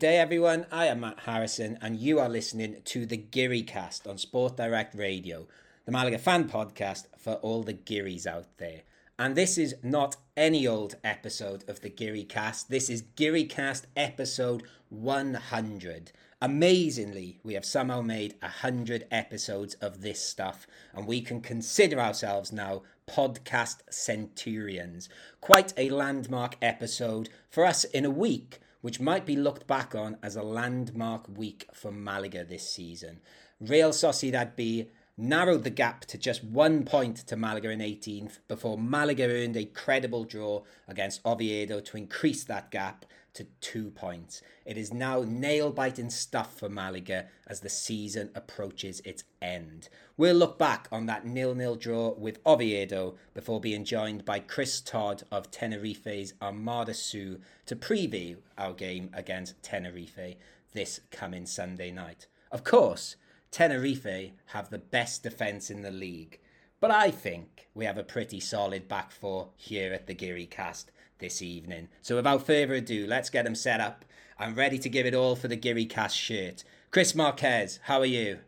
Day, everyone. I am Matt Harrison, and you are listening to the Geary Cast on Sport Direct Radio, the Malaga fan podcast for all the Gearys out there. And this is not any old episode of the Geary Cast. This is Geary Cast episode 100. Amazingly, we have somehow made 100 episodes of this stuff, and we can consider ourselves now podcast centurions. Quite a landmark episode for us in a week which might be looked back on as a landmark week for Malaga this season. Real Sociedad B narrowed the gap to just one point to Malaga in 18th before Malaga earned a credible draw against Oviedo to increase that gap to two points. It is now nail biting stuff for Malaga as the season approaches its end. We'll look back on that nil nil draw with Oviedo before being joined by Chris Todd of Tenerife's Armada Sue to preview our game against Tenerife this coming Sunday night. Of course, Tenerife have the best defence in the league. But I think we have a pretty solid back four here at the Geary cast this evening. So without further ado, let's get them set up. I'm ready to give it all for the Geary cast shirt. Chris Marquez, how are you?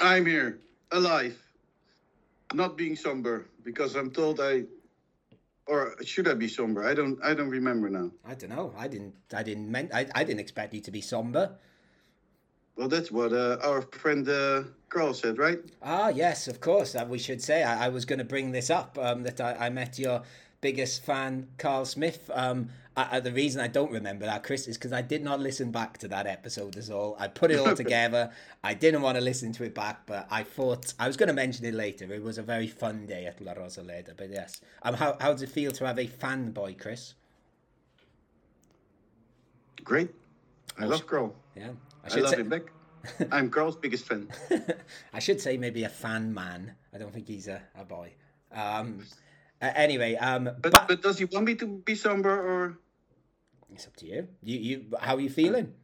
I'm here, alive, not being somber because I'm told I, or should I be somber? I don't. I don't remember now. I don't know. I didn't. I didn't. Meant, I, I didn't expect you to be somber. Well, that's what uh, our friend uh, Carl said, right? Ah, yes, of course. Uh, we should say I, I was going to bring this up um, that I, I, met your biggest fan, Carl Smith. Um, I, the reason I don't remember that, Chris, is because I did not listen back to that episode. Is all. I put it all together. I didn't want to listen to it back, but I thought I was going to mention it later. It was a very fun day at La Rosaleda. But yes, um, how how does it feel to have a fanboy, Chris? Great. I oh, love Carl. Yeah. I, I love say... him back. I'm Carl's biggest fan. I should say maybe a fan man. I don't think he's a, a boy. Um, uh, anyway, um, but, but, but does he want me to be somber or? It's up to you. You you how are you feeling?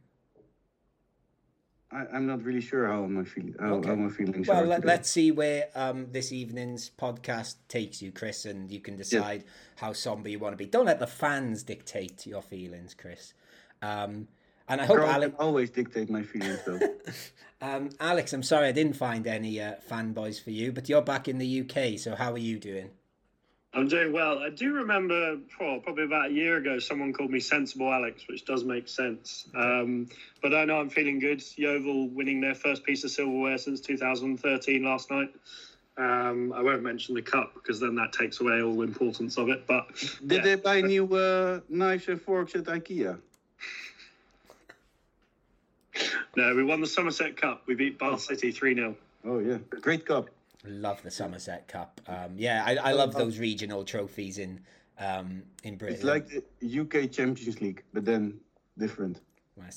I, am not really sure how am I feeling. How, okay. how am I feeling? Well, let, us see where um, this evening's podcast takes you, Chris, and you can decide yeah. how somber you want to be. Don't let the fans dictate your feelings, Chris. Um, and I hope Girl Alex always dictate my feelings, though. um, Alex, I'm sorry I didn't find any uh, fanboys for you, but you're back in the UK, so how are you doing? I'm doing well. I do remember, oh, probably about a year ago, someone called me Sensible Alex, which does make sense. Um, but I know I'm feeling good. Yeovil winning their first piece of silverware since 2013 last night. Um, I won't mention the cup because then that takes away all the importance of it. But did yeah. they buy new uh, knives and forks at IKEA? No, we won the Somerset Cup. We beat Bath City 3 0. Oh, yeah. Great cup. Love the Somerset Cup. Um, yeah, I, I love those regional trophies in um, in Britain. It's like the UK Champions League, but then different.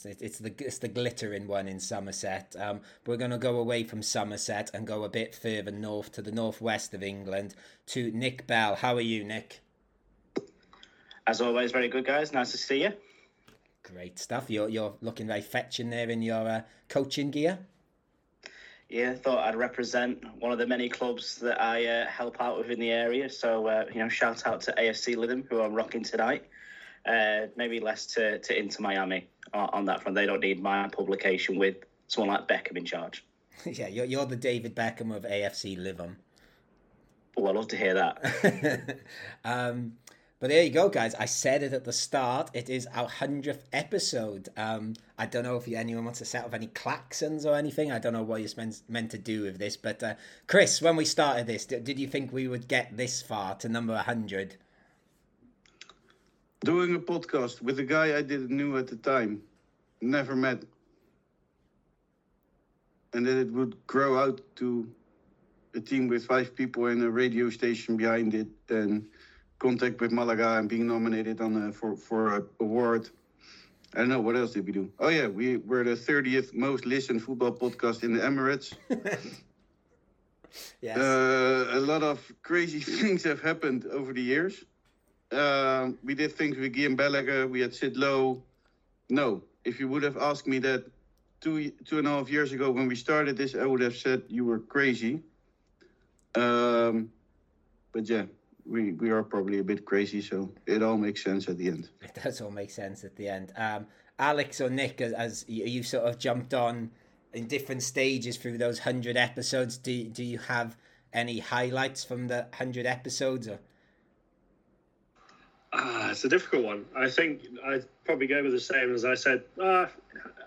It's the it's the glittering one in Somerset. Um, we're going to go away from Somerset and go a bit further north to the northwest of England to Nick Bell. How are you, Nick? As always, very good, guys. Nice to see you. Great stuff. You're you're looking very fetching there in your uh, coaching gear. Yeah, thought I'd represent one of the many clubs that I uh, help out with in the area. So uh, you know, shout out to AFC Lytham who I'm rocking tonight. Uh, maybe less to, to Inter Miami on, on that front. They don't need my publication with someone like Beckham in charge. yeah, you're, you're the David Beckham of AFC Lytham. Oh, I'd love to hear that. um, but there you go, guys. I said it at the start. It is our hundredth episode. Um, I don't know if anyone wants to set up any klaxons or anything. I don't know what you're meant, meant to do with this. But uh, Chris, when we started this, did, did you think we would get this far to number hundred? Doing a podcast with a guy I didn't know at the time, never met, and that it would grow out to a team with five people and a radio station behind it, and contact with Malaga and being nominated on a, for for a award. I don't know what else did we do. Oh yeah, we were the 30th most listened football podcast in the Emirates. yes. Uh, a lot of crazy things have happened over the years. Uh, we did things with Guillem Balagué. We had Sid Lowe. No, if you would have asked me that two two and a half years ago when we started this, I would have said you were crazy. Um, but yeah, we we are probably a bit crazy, so it all makes sense at the end. It does all make sense at the end. Um, Alex or Nick, as, as you sort of jumped on in different stages through those hundred episodes, do do you have any highlights from the hundred episodes? Or? Ah, it's a difficult one. I think I'd probably go with the same as I said. Uh,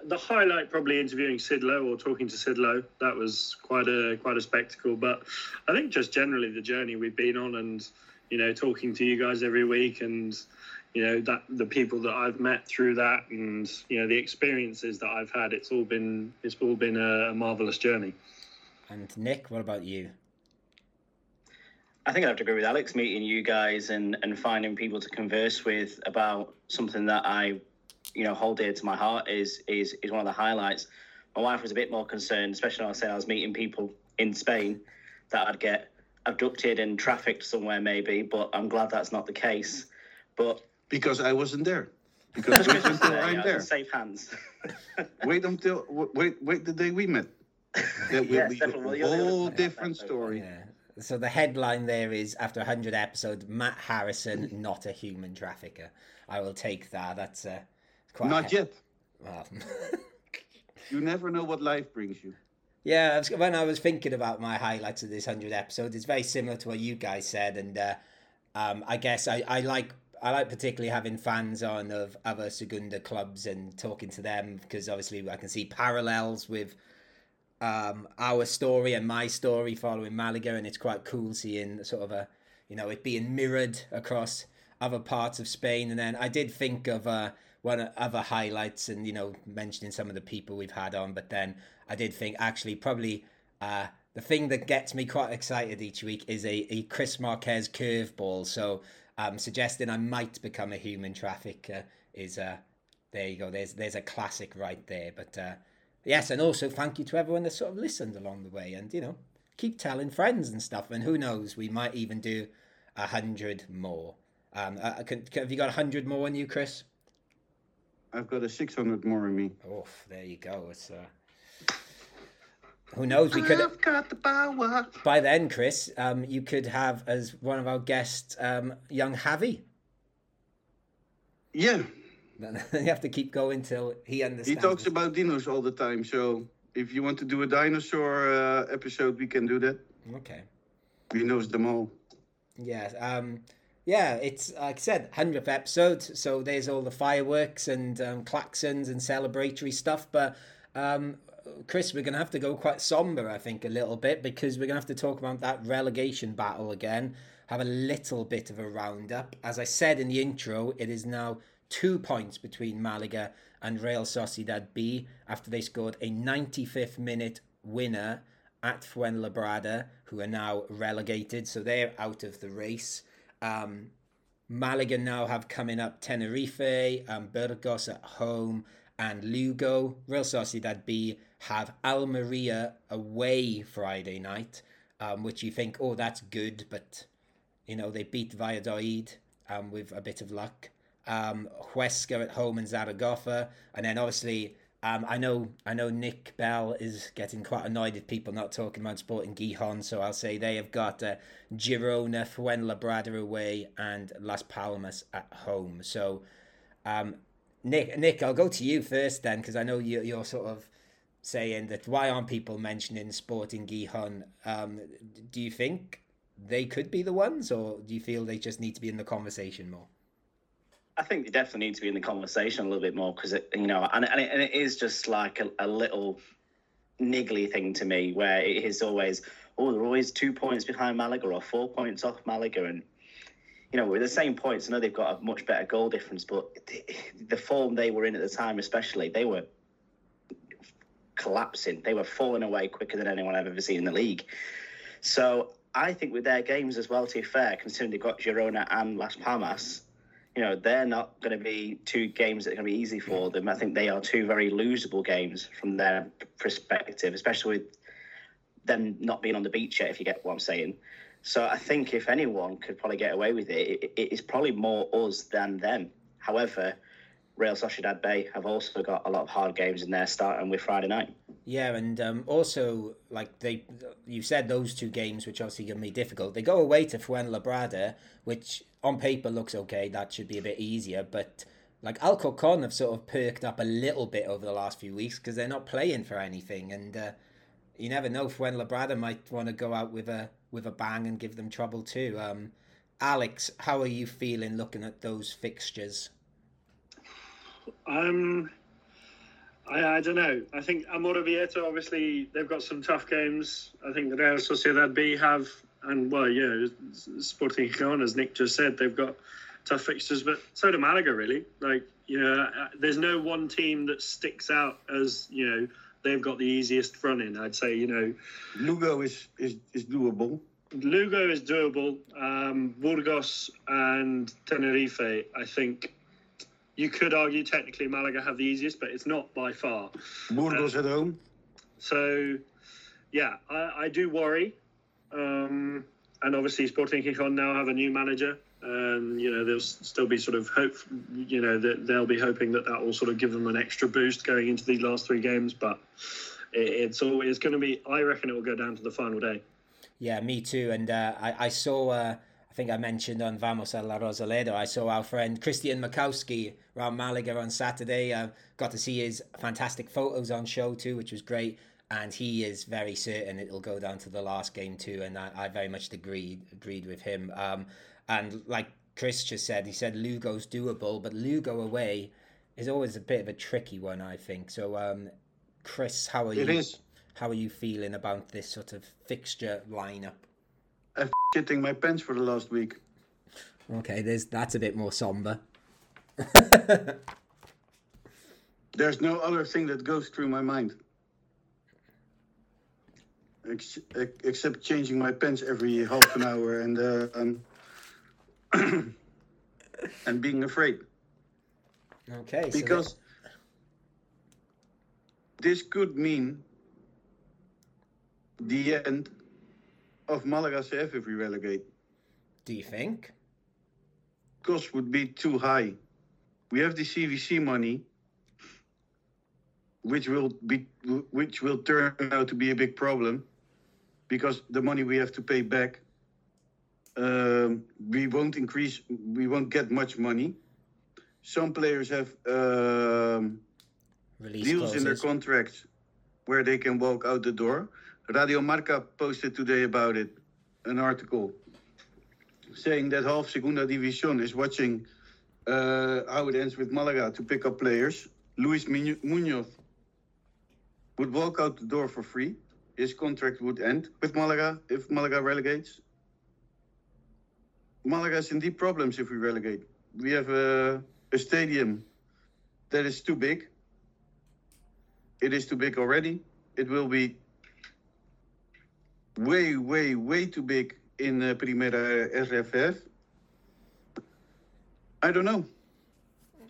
the highlight probably interviewing Sid Lowe or talking to Sid Lowe. That was quite a quite a spectacle. But I think just generally the journey we've been on, and you know, talking to you guys every week, and you know that the people that I've met through that, and you know the experiences that I've had. It's all been it's all been a, a marvelous journey. And Nick, what about you? I think I'd have to agree with Alex. Meeting you guys and and finding people to converse with about something that I, you know, hold dear to my heart is is is one of the highlights. My wife was a bit more concerned, especially when I said I was meeting people in Spain that I'd get abducted and trafficked somewhere, maybe. But I'm glad that's not the case. But because I wasn't there. Because wait until I'm yeah, there. Safe hands. wait until wait wait the day we met. That will Yes, be definitely. a Well, whole different yeah, story. Yeah. So the headline there is after 100 episodes, Matt Harrison, not a human trafficker. I will take that. That's uh, quite. Not yet. Well, You never know what life brings you. Yeah, I was, when I was thinking about my highlights of this hundred episode, it's very similar to what you guys said, and uh, um, I guess I, I like I like particularly having fans on of other Segunda clubs and talking to them because obviously I can see parallels with um, our story and my story following Malaga, and it's quite cool seeing sort of a you know it being mirrored across other parts of Spain. And then I did think of uh, one other highlights, and you know mentioning some of the people we've had on, but then I did think actually probably uh, the thing that gets me quite excited each week is a, a Chris Marquez curveball. So um, suggesting I might become a human trafficker is uh, there you go. There's there's a classic right there. But uh, yes, and also thank you to everyone that sort of listened along the way, and you know keep telling friends and stuff. And who knows, we might even do a hundred more. Um, uh, can, can, have you got a hundred more on you, Chris? I've got a 600 more in me. Oh, there you go. It's uh, who knows? We could I've got the power. by then, Chris. Um, you could have as one of our guests, um, young Javi. Yeah, Then you have to keep going till he understands. he talks about dinos all the time. So if you want to do a dinosaur uh, episode, we can do that. Okay. He knows them all. Yeah. Um. Yeah. It's like I said, hundredth episode. So there's all the fireworks and um, klaxons and celebratory stuff. But um, Chris, we're gonna have to go quite somber, I think, a little bit because we're gonna have to talk about that relegation battle again. Have a little bit of a roundup. As I said in the intro, it is now two points between Malaga and Real Sociedad B after they scored a 95th minute winner at Fuenlabrada, who are now relegated, so they're out of the race. Um, Malaga now have coming up Tenerife, and Burgos at home, and Lugo. Real Sociedad B have Almeria away Friday night, um, which you think, oh, that's good, but you know they beat Valladolid um, with a bit of luck. Um, Huesca at home and Zaragoza, and then obviously um, I know I know Nick Bell is getting quite annoyed at people not talking about Sporting Gijon, so I'll say they have got uh, Girona, Fuenlabrada away, and Las Palmas at home. So, um, Nick, Nick, I'll go to you first then, because I know you, you're sort of saying that why aren't people mentioning Sporting Gijon? Um, do you think they could be the ones, or do you feel they just need to be in the conversation more? I think they definitely need to be in the conversation a little bit more because you know, and and it, and it is just like a, a little niggly thing to me where it is always, oh, they're always two points behind Malaga or four points off Malaga, and you know, with the same points, I know they've got a much better goal difference, but the, the form they were in at the time, especially, they were collapsing. They were falling away quicker than anyone I've ever seen in the league. So I think with their games as well, to be fair, considering they've got Girona and Las Palmas, you know, they're not going to be two games that are going to be easy for them. I think they are two very losable games from their perspective, especially with them not being on the beach yet, if you get what I'm saying. So I think if anyone could probably get away with it, it, is probably more us than them. However, Real Sociedad B have also got a lot of hard games in there, starting with Friday night. Yeah, and um, also like they, you said those two games, which obviously going to be difficult. They go away to Fuenlabrada, which on paper looks okay. That should be a bit easier, but like Alcorcon have sort of perked up a little bit over the last few weeks because they're not playing for anything, and uh, you never know. Fuenlabrada might want to go out with a with a bang and give them trouble too. Um, Alex, how are you feeling looking at those fixtures? Um, I, I don't know. I think Amorebieta, obviously, they've got some tough games. I think Real Sociedad B have, and well, yeah, Sporting Gijon, as Nick just said, they've got tough fixtures, but so do Malaga, really. Like, you know, uh, there's no one team that sticks out as, you know, they've got the easiest run in. I'd say, you know, Lugo is, is, is doable. Lugo is doable. Um, Burgos and Tenerife, I think you could argue technically Malaga have the easiest, but it's not by far. Burgos at home. So, yeah, I, I do worry. Um, and obviously, Sporting Gijon now have a new manager. And, you know, there'll still be sort of hope, you know, that they'll be hoping that that will sort of give them an extra boost going into these last three games. But it, it's always going to be, I reckon it will go down to the final day. Yeah, me too. And uh, I, I saw, uh, I think I mentioned on Vamos a la Rosaleda, I saw our friend Christian Makowski around Malaga on Saturday. Uh, got to see his fantastic photos on show too, which was great. And he is very certain it'll go down to the last game too. And I, I very much agreed agreed with him. Um, and like Chris just said, he said Lugo's doable, but Lugo away is always a bit of a tricky one, I think. So, um, Chris, how are it you? Is. How are you feeling about this sort of fixture lineup? I'm shitting my pants for the last week. Okay, there's that's a bit more somber. There's no other thing that goes through my mind. Ex- except changing my pants every half an hour and uh, um, and being afraid. Okay. Because so this could mean the end of Malaga CF if we relegate. Do you think? Cost would be too high. We have the CVC money, which will be which will turn out to be a big problem, because the money we have to pay back. Um, we won't increase. We won't get much money. Some players have um, deals clauses. in their contracts where they can walk out the door. Radio Marca posted today about it, an article saying that half Segunda División is watching uh, how it ends with Malaga to pick up players. Luis Munoz would walk out the door for free. His contract would end with Malaga if Malaga relegates. Malaga is in deep problems if we relegate. We have a, a stadium that is too big. It is too big already. It will be way, way, way too big in uh, Primera RFEF. I don't know.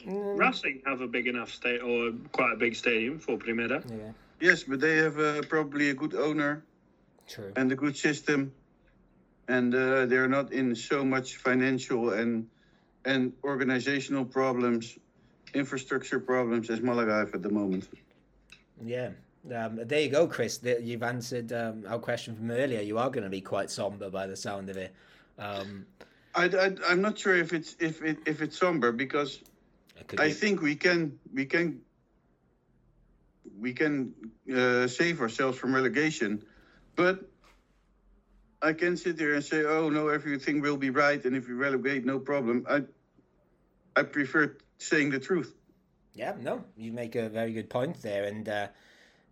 Racing have a big enough state or quite a big stadium for Primera. Yeah. Yes, but they have uh, probably a good owner True. and a good system, and uh, they're not in so much financial and and organizational problems, infrastructure problems as Malaga have at the moment. Yeah. Um, there you go, Chris. You've answered um, our question from earlier. You are going to be quite somber by the sound of it. Um, I, I am not sure if it's if it if it's somber because I be- think we can we can we can uh, save ourselves from relegation, but I can sit there and say, oh no, everything will be right, and if we relegate, no problem. I I prefer saying the truth. Yeah, no, you make a very good point there, and uh,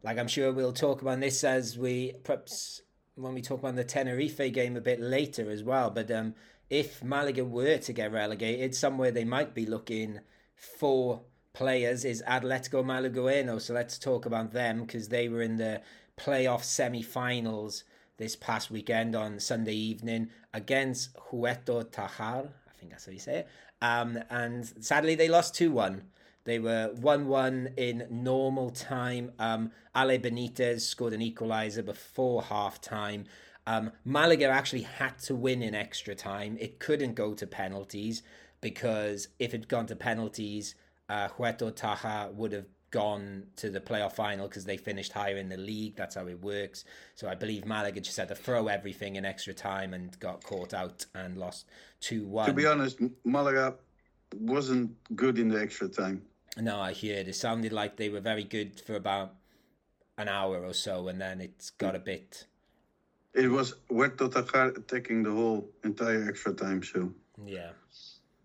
like I'm sure we'll talk about this as we perhaps when we talk about the Tenerife game a bit later as well. But um, if Malaga were to get relegated, somewhere they might be looking for players is Atletico Malagueno. So let's talk about them because they were in the playoff semi-finals this past weekend on Sunday evening against Huétor Tájar. I think that's how you say it. Um, and sadly, they lost 2 1. They were 1 1 in normal time. Um, Ale Benitez scored an equaliser before half time. Um, Malaga actually had to win in extra time. It couldn't go to penalties because if it'd gone to penalties, uh, Huétor Tájar would have gone to the playoff final because they finished higher in the league. That's how it works. So I believe Malaga just had to throw everything in extra time and got caught out and lost 2 1. To be honest, Malaga wasn't good in the extra time. No, I hear It It sounded like they were very good for about an hour or so, and then it's got a bit. It was Huerta taking the whole entire extra time, so. Yeah.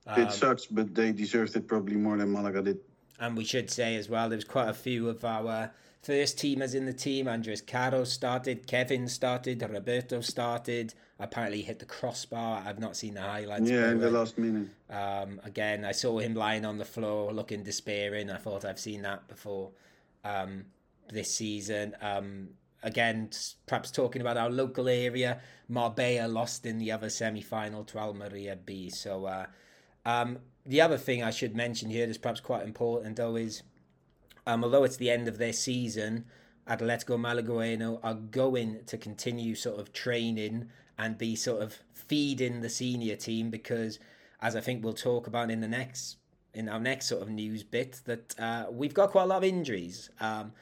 Um, it sucks, but they deserved it probably more than Malaga did. And we should say as well, there's quite a few of our first teamers in the team. Andres Caro started, Kevin started, Roberto started. Apparently hit the crossbar. I've not seen the highlights. Yeah, in the last minute. Um, again, I saw him lying on the floor, looking despairing. I thought I've seen that before um, this season. Um, again, perhaps talking about our local area, Marbella lost in the other semi-final to Almeria B. So. Uh, um, the other thing I should mention here that's perhaps quite important, though, is um, although it's the end of their season, Atletico Malagueno are going to continue sort of training and be sort of feeding the senior team because, as I think we'll talk about in the next in our next sort of news bit, that uh, we've got quite a lot of injuries, um,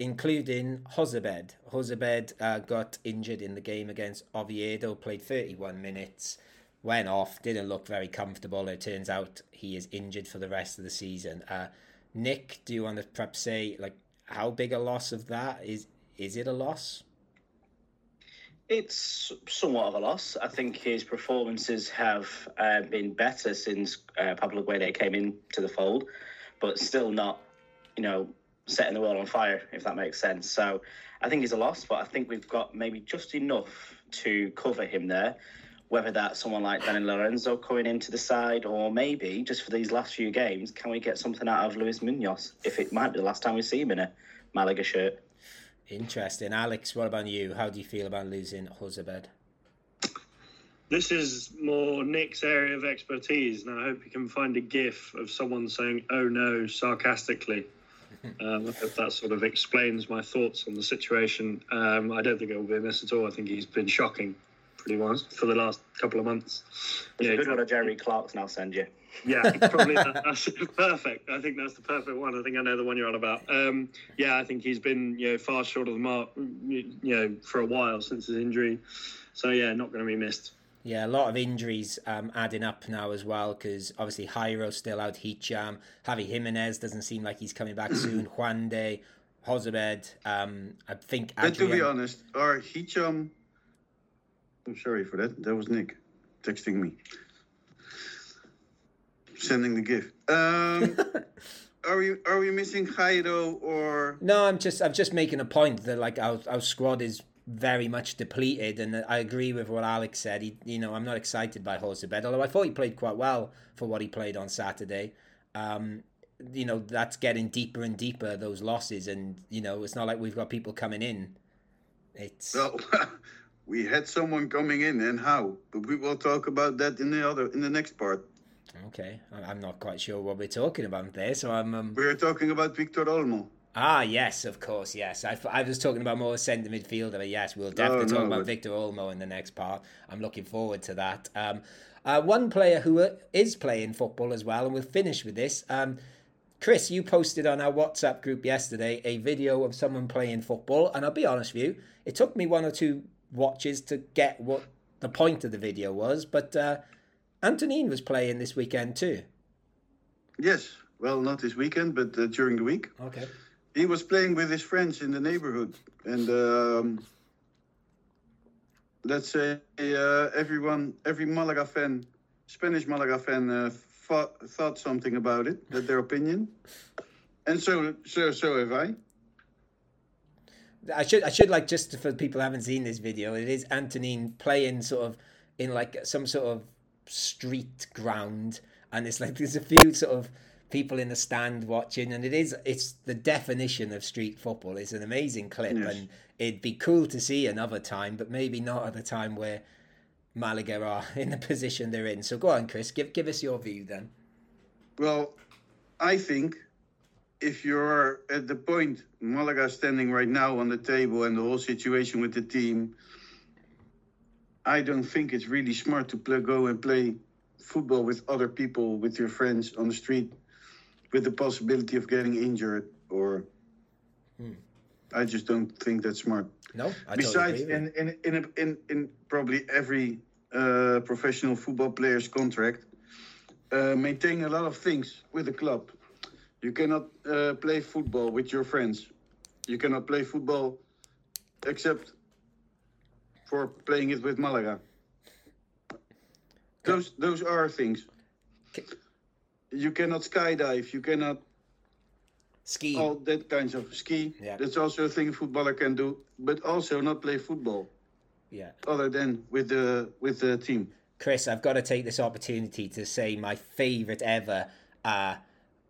including Jozabed. Jozabed uh, got injured in the game against Oviedo, played 31 minutes went off, didn't look very comfortable. It turns out he is injured for the rest of the season. Uh, Nick, do you want to perhaps say like how big a loss of that is? Is it a loss? It's somewhat of a loss. I think his performances have uh, been better since uh, Pablo Guede came into the fold, but still not, you know, setting the world on fire, if that makes sense. So I think he's a loss, but I think we've got maybe just enough to cover him there whether that's someone like Dani Lorenzo coming into the side, or maybe just for these last few games, can we get something out of Luis Munoz? If it might be the last time we see him in a Malaga shirt. Interesting. Alex, what about you? How do you feel about losing Jozabed? This is more Nick's area of expertise, and I hope you can find a gif of someone saying, oh no, sarcastically. Um, I hope that sort of explains my thoughts on the situation. Um, I don't think it will be a miss at all. I think he's been shocking pretty much for the last couple of months. It's yeah, a good one of Jerry Clarkson I'll send you. Yeah, probably that, that's perfect. I think that's the perfect one. I think I know the one you're on about. Um, yeah, I think he's been you know far short of the mark you know for a while since his injury. So yeah, not going to be missed. Yeah, a lot of injuries um, adding up now as well because obviously Jairo still out, Hicham, Javi Jimenez doesn't seem like he's coming back soon. Juande, Jozabed, um, I think. Adrian... But to be honest, are Hicham I'm sorry for that. That was Nick texting me. Sending the gift. Um, are we are we missing Jairo or? No, I'm just I'm just making a point that like our our squad is very much depleted, and I agree with what Alex said. He, you know, I'm not excited by Jozabed, although I thought he played quite well for what he played on Saturday. Um, you know, that's getting deeper and deeper those losses, and you know, it's not like we've got people coming in. It's well, we had someone coming in and how, but we will talk about that in the other in the next part. Okay, I'm not quite sure what we're talking about there, so I'm. Um... We're talking about Victor Olmo. Ah, yes, of course, yes. I, I was talking about more centre midfielder, but yes, we'll definitely oh, talk about but... Victor Olmo in the next part. I'm looking forward to that. Um, uh, one player who uh, playing football as well, and we'll finish with this. Um, Chris, you posted on our WhatsApp group yesterday a video of someone playing football, and I'll be honest with you, it took me one or two watches to get what the point of the video was. But uh, Antonin was playing this weekend too. Yes, well, not this weekend, but uh, during the week. Okay. He was playing with his friends in the neighborhood, and um, let's say uh, everyone, every Malaga fan, Spanish Malaga fan, uh, thought, thought something about it, that their opinion, and so so so have I. I should I should like just for people who haven't seen this video, it is Antonin playing sort of in like some sort of street ground, and it's like there's a few sort of people in the stand watching, and it is it's the definition of street football. It's an amazing clip, yes. and it'd be cool to see another time, but maybe not at a time where Malaga are in the position they're in. So go on, Chris, give give us your view then. Well, I think if you're at the point Malaga standing right now on the table and the whole situation with the team, I don't think it's really smart to play, go and play football with other people, with your friends on the street. with the possibility of getting injured or. Hmm. I just don't think that's smart. No, I Besides, totally in in in, a, in in probably every uh, professional football player's contract, uh, maintain a lot of things with the club. You cannot uh, play football with your friends. You cannot play football except for playing it with Malaga. Those those are things. You cannot skydive. You cannot ski. all that kinds of ski. Yeah. That's also a thing a footballer can do, but also not play football Yeah. other than with the with the team. Chris, I've got to take this opportunity to say my favourite ever uh,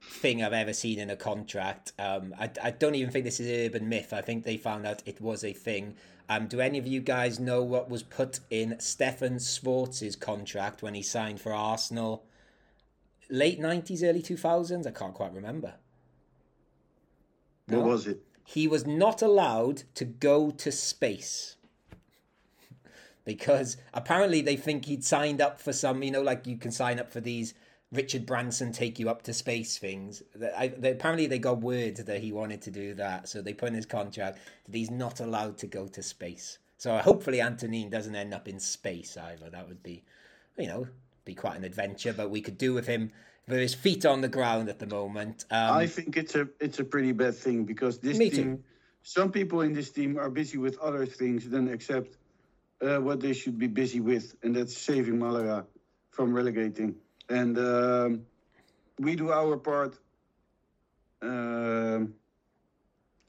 thing I've ever seen in a contract. Um, I, I don't even think this is urban myth. I think they found out it was a thing. Um, do any of you guys know what was put in Stefan Schwarz's contract when he signed for Arsenal? Late 90s, early 2000s? I can't quite remember. What No? was it? he was not allowed to go to space because apparently they think he'd signed up for some you know like you can sign up for these richard branson take you up to space things I, they, apparently they got word that he wanted to do that so they put in his contract that he's not allowed to go to space so hopefully antonin doesn't end up in space either that would be you know be quite an adventure but we could do with him with his feet on the ground at the moment um, I think it's a it's a pretty bad thing because this Me too. team, some people in this team are busy with other things than accept uh, what they should be busy with, and that's saving Malaga from relegating. And um, we do our part. Um,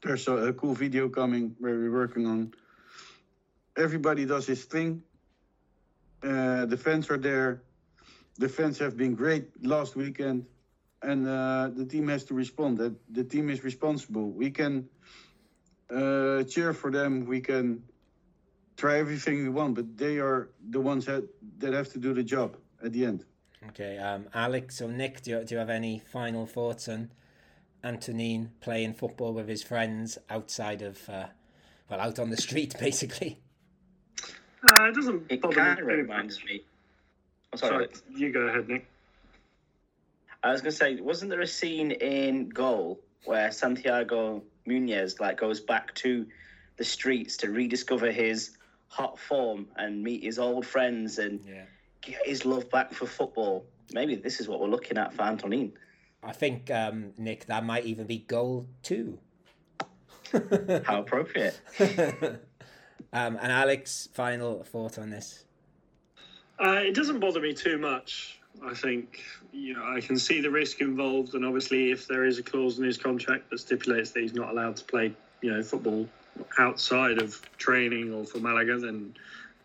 there's a, a cool video coming where we're working on. Everybody does his thing. Uh, the fans are there. The fans have been great last weekend and uh, the team has to respond. That the team is responsible. We can uh, cheer for them. We can try everything we want, but they are the ones that that have to do the job at the end. Okay, um, Alex or Nick, do you, do you have any final thoughts on Antonin playing football with his friends outside of, uh, well, out on the street, basically? Uh, it doesn't It bother kind me. of too reminds me. Oh, sorry. Sorry, you go ahead, Nick. I was gonna say, wasn't there a scene in Goal where Santiago Munez like goes back to the streets to rediscover his hot form and meet his old friends and Yeah. Get his love back for football? Maybe this is what we're looking at for Antonin. I think, um, Nick, that might even be goal two. How appropriate. um, and Alex, final thought on this? Uh, it doesn't bother me too much. I think you know I can see the risk involved, and obviously, if there is a clause in his contract that stipulates that he's not allowed to play, you know, football outside of training or for Malaga, then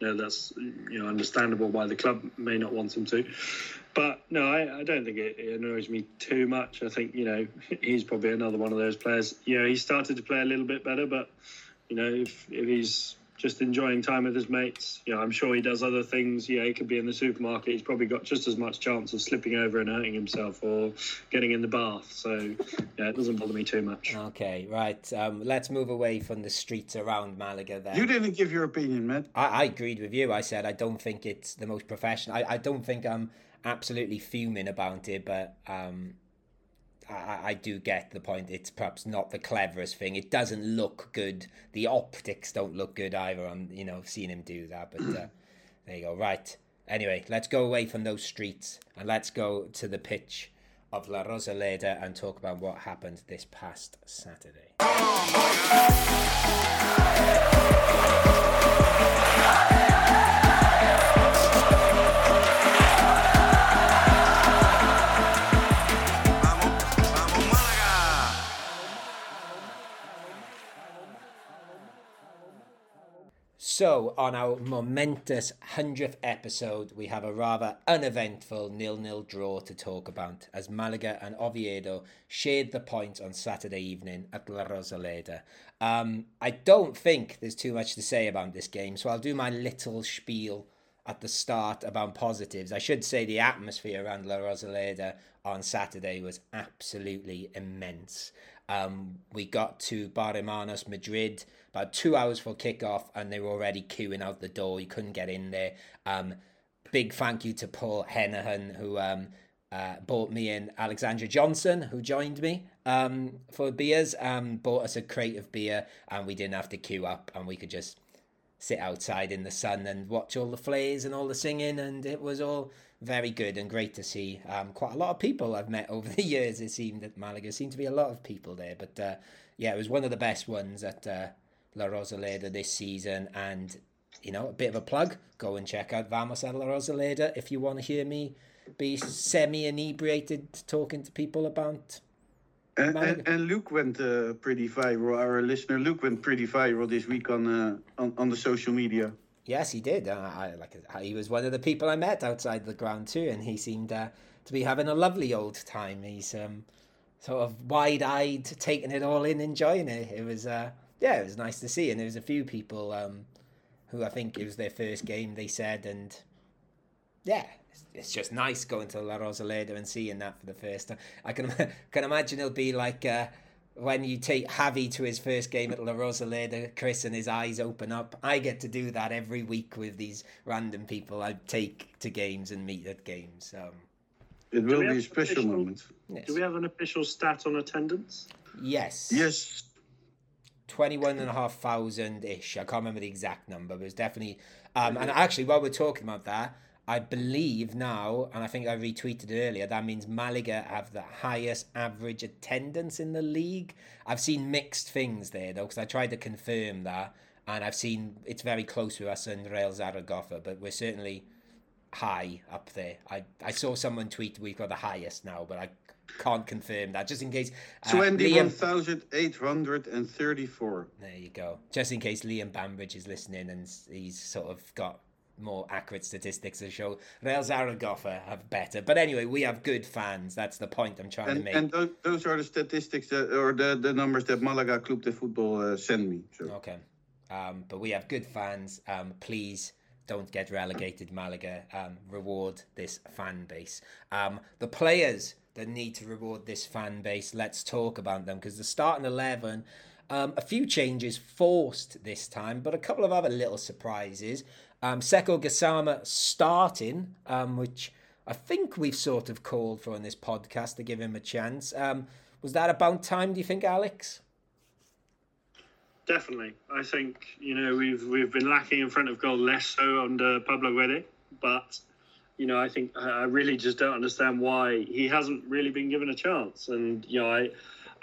know that's you know understandable why the club may not want him to. But no, I, I don't think it, it annoys me too much. I think you know he's probably another one of those players. Know, he started to play a little bit better, but you know if if he's just enjoying time with his mates. You know, I'm sure he does other things. Yeah, he could be in the supermarket. He's probably got just as much chance of slipping over and hurting himself or getting in the bath. So, yeah, it doesn't bother me too much. Okay, right. Um, let's move away from the streets around Malaga then. You didn't give your opinion, Matt. I, I agreed with you. I said I don't think it's the most professional. I, I don't think I'm absolutely fuming about it, but um, I, I do get the point. It's perhaps not the cleverest thing. It doesn't look good. The optics don't look good either. On you know seeing him do that, but uh, there you go. Right. Anyway, let's go away from those streets and let's go to the pitch of La Rosaleda and talk about what happened this past Saturday. So, on our momentous 100th episode, we have a rather uneventful nil-nil draw to talk about as Malaga and Oviedo shared the points on Saturday evening at La Rosaleda. Um, I don't think there's too much to say about this game, so I'll do my little spiel at the start about positives. I should say the atmosphere around La Rosaleda on Saturday was absolutely immense. Um, we got to Barremanos, Madrid, about two hours for kickoff, and they were already queuing out the door. You couldn't get in there. Um, big thank you to Paul Hennihan, who um, uh, bought me and Alexandra Johnson, who joined me um, for beers, um, bought us a crate of beer, and we didn't have to queue up, and we could just sit outside in the sun and watch all the flares and all the singing, and it was all very good and great to see. Um, quite a lot of people I've met over the years. It seemed at Malaga seemed to be a lot of people there, but uh, yeah, it was one of the best ones at uh, La Rosaleda this season, and you know, a bit of a plug. Go and check out Vamos a La Rosaleda if you want to hear me be semi inebriated talking to people about. And, and, and Luke went uh, pretty viral. Our listener Luke went pretty viral this week on uh, on, on the social media. Yes, he did. Uh, I like he was one of the people I met outside the ground too, and he seemed uh, to be having a lovely old time. He's um, sort of wide-eyed, taking it all in, enjoying it. It was uh, yeah, it was nice to see, and there was a few people um, who I think it was their first game. They said, and yeah, it's just nice going to La Rosaleda and seeing that for the first time. I can can imagine it'll be like uh, when you take Javi to his first game at La Rosaleda, Chris, and his eyes open up. I get to do that every week with these random people I take to games and meet at games. Um, it will be a special official, moment. Yes. Do we have an official stat on attendance? Yes. Yes. 21,500 ish. I can't remember the exact number, but it's definitely. Um, and actually, while we're talking about that, I believe now, and I think I retweeted earlier, that means Malaga have the highest average attendance in the league. I've seen mixed things there, though, because I tried to confirm that, and I've seen it's very close to us and Real Zaragoza, but we're certainly high up there. I, I saw someone tweet we've got the highest now, but I can't confirm that, just in case. Uh, 21,834. There you go. Just in case Liam Bambridge is listening and he's sort of got more accurate statistics to show Real Zaragoza have better. But anyway, we have good fans. That's the point I'm trying and, to make. And those, those are the statistics that, or the, the numbers that Malaga Club de Football uh, send me. So. Okay. Um, but we have good fans. Um, please don't get relegated, Malaga. Um, reward this fan base. Um, the players that need to reward this fan base, let's talk about them because the starting 11. Um, a few changes forced this time, but a couple of other little surprises. Um, Sekou Gassama starting, um, which I think we've sort of called for in this podcast to give him a chance. Um, was that about time, do you think, Alex? Definitely. I think, you know, we've we've been lacking in front of goal less so under Pablo Guede, but you know, I think I really just don't understand why he hasn't really been given a chance. And you know, I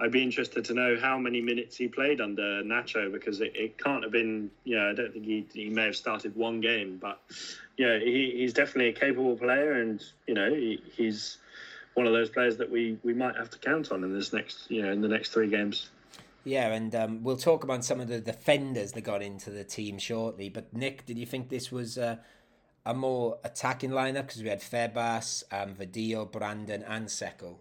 I'd be interested to know how many minutes he played under Nacho because it, it can't have been, you know, I don't think he, he may have started one game, but, you know, he, he's definitely a capable player and, you know, he, he's one of those players that we, we might have to count on in this next, you know, in the next three games. Yeah, and um, we'll talk about some of the defenders that got into the team shortly. But Nick, did you think this was a more attacking lineup because we had Febas, um, Vadillo, Brandon, and Sekou?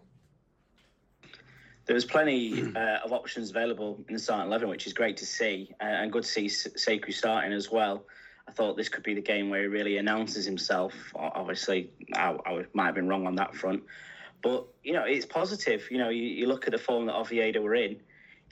There was plenty uh, of options available in the starting eleven, which is great to see, uh, and good to see Sekou starting as well. I thought this could be the game where he really announces himself. Obviously, I, I might have been wrong on that front, but you know it's positive. You know, you, you look at the form that Oviedo were in.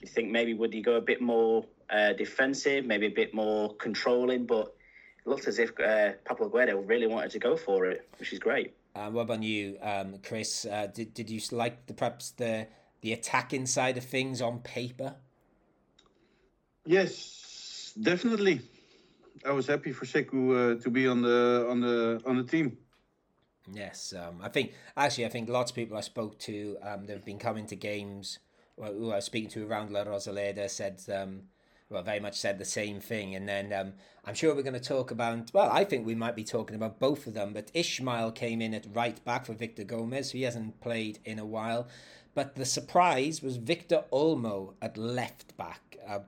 You think maybe would he go a bit more uh, defensive, maybe a bit more controlling, but it looked as if uh, Pablo Guede really wanted to go for it, which is great. Uh, what about you, um, Chris? Uh, did did you like the perhaps the the attacking side of things on paper? Yes, definitely. I was happy for Sekou uh, to be on the on the on the team. Yes, um, I think actually I think lots of people I spoke to um, they've been coming to games. Well, who I was speaking to around La Rosaleda said um, well very much said the same thing, and then um, I'm sure we're going to talk about. Well, I think we might be talking about both of them. But Ishmael came in at right back for Victor Gomez, who he hasn't played in a while. But the surprise was Victor Olmo at left back. Uh,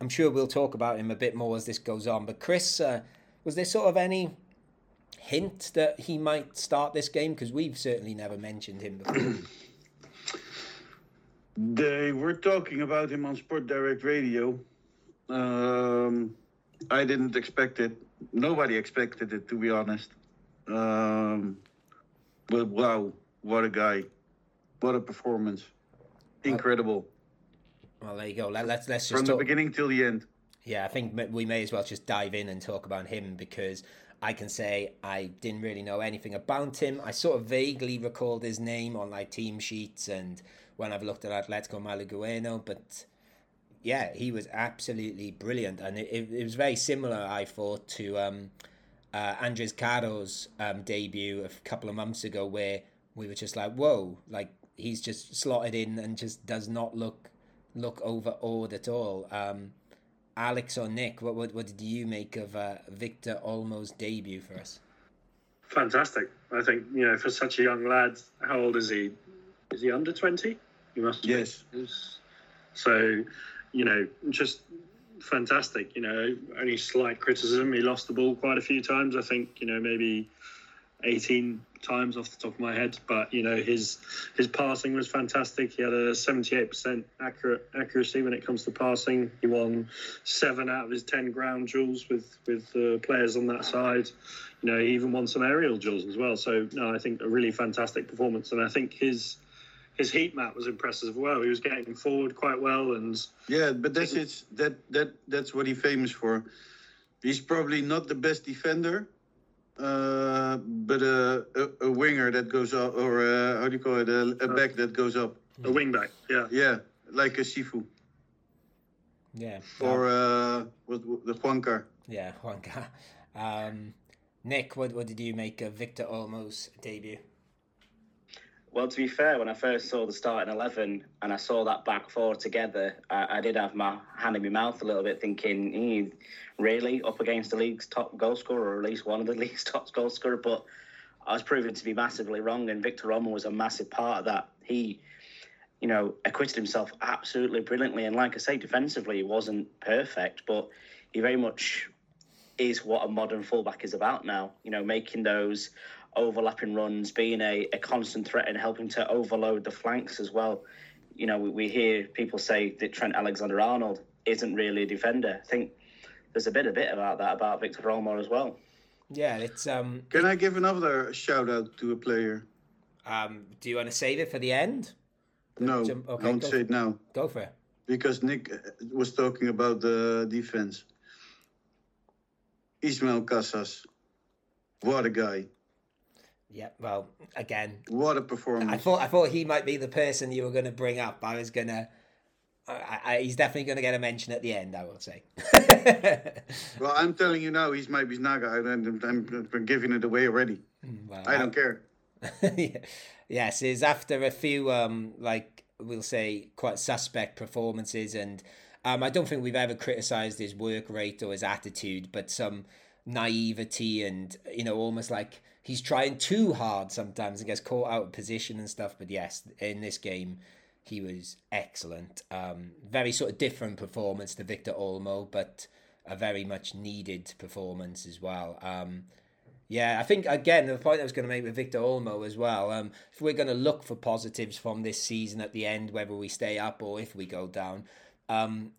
I'm sure we'll talk about him a bit more as this goes on. But Chris, uh, was there sort of any hint that he might start this game? Because we've certainly never mentioned him before. they were talking about him on Sport Direct Radio. Um, I didn't expect it. Nobody expected it, to be honest. Um, but wow, what a guy! What a performance! Incredible. Well, there you go. Let, us let's just from talk. the beginning till the end. Yeah, I think we may as well just dive in and talk about him because I can say I didn't really know anything about him. I sort of vaguely recalled his name on like team sheets and when I've looked at Atletico Malagueno, but yeah, he was absolutely brilliant, and it, it, was very similar, I thought, to um, uh, Andres Caro's um, debut a couple of months ago, where we were just like, whoa, like he's just slotted in and just does not look look overawed at all. Um, Alex or Nick, what, what, what did you make of uh, Victor Olmo's debut for us? Fantastic. I think, you know, for such a young lad, how old is he? Is he under 20? He must Yes. So, you know, just fantastic. You know, only slight criticism. He lost the ball quite a few times. I think, you know, maybe 18 times off the top of my head. But you know, his his passing was fantastic. He had a 78% accurate accuracy when it comes to passing. He won seven out of his 10 ground duels with with the players on that side. You know, he even won some aerial duels as well. So no, I think a really fantastic performance. And I think his his heat map was impressive as well. He was getting forward quite well, and yeah, but that's it. That that that's what he's famous for. He's probably not the best defender, uh, but a, a, a winger that goes up, or a, how do you call it, a, a uh, back that goes up. A wing back, yeah. Yeah, like a Cifu. Yeah. Or uh, what, what, the Juancar. Yeah, Juancar. Um, Nick, what, what did you make of Victor Olmo's debut? Well, to be fair, when I first saw the starting 11 and I saw that back four together, I, I did have my hand in my mouth a little bit thinking, mm, really, up against the league's top goal scorer, or at least one of the league's top goal scorer. But I was proven to be massively wrong, and Victor Olmo was a massive part of that. He, you know, acquitted himself absolutely brilliantly. And like I say, defensively, he wasn't perfect, but he very much is what a modern fullback is about now. You know, making those overlapping runs, being a, a constant threat and helping to overload the flanks as well. You know, we, we hear people say that Trent Alexander Arnold isn't really a defender. I think there's a bit a bit about that about Victor Olmo as well. Yeah, it's um. Can I give another shout out to a player? Um, do you want to save it for the end? No, Jump, okay, I won't say it now. Go for it. Because Nick was talking about the defense. Ismail Casas, what a guy! Yeah, well, again, what a performance! I thought I thought he might be the person you were going to bring up. I was gonna. I, I, he's definitely going to get a mention at the end. I will say. well, I'm telling you now, he's my Biznaga, and I'm, I'm, giving it away already. Mm, well, I don't I, care. yes, is after a few um like we'll say quite suspect performances, and um I don't think we've ever criticised his work rate or his attitude, but some naivety and you know almost like he's trying too hard sometimes and gets caught out of position and stuff. But yes, in this game, he was excellent. Um, very sort of different performance to Victor Olmo, but a very much needed performance as well. Um, yeah, I think again the point I was going to make with Victor Olmo as well. Um, if we're going to look for positives from this season at the end, whether we stay up or if we go down, um,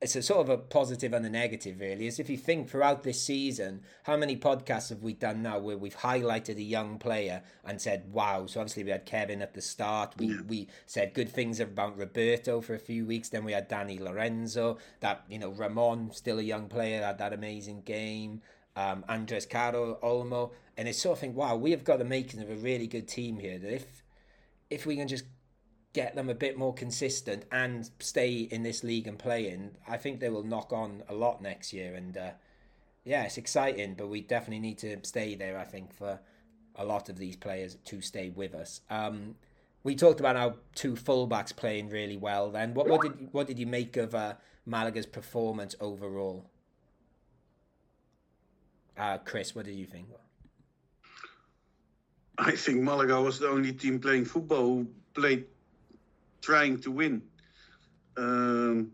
it's a sort of a positive and a negative, really. Is if you think throughout this season, how many podcasts have we done now where we've highlighted a young player and said, "Wow!" So obviously we had Kevin at the start. We yeah. we said good things about Roberto for a few weeks. Then we had Dani Lorenzo. That you know Ramon, still a young player, had that amazing game. Um, Andres Caro, Olmo, and it's sort of think, wow, we have got the making of a really good team here. That if if we can just get them a bit more consistent and stay in this league and playing, I think they will knock on a lot next year. And uh, yeah, it's exciting, but we definitely need to stay there. I think for a lot of these players to stay with us. Um, we talked about our two fullbacks playing really well. Then, what, what did what did you make of uh, Malaga's performance overall? Uh, Chris, what did you think? I think Malaga was the only team playing football who played trying to win. Um,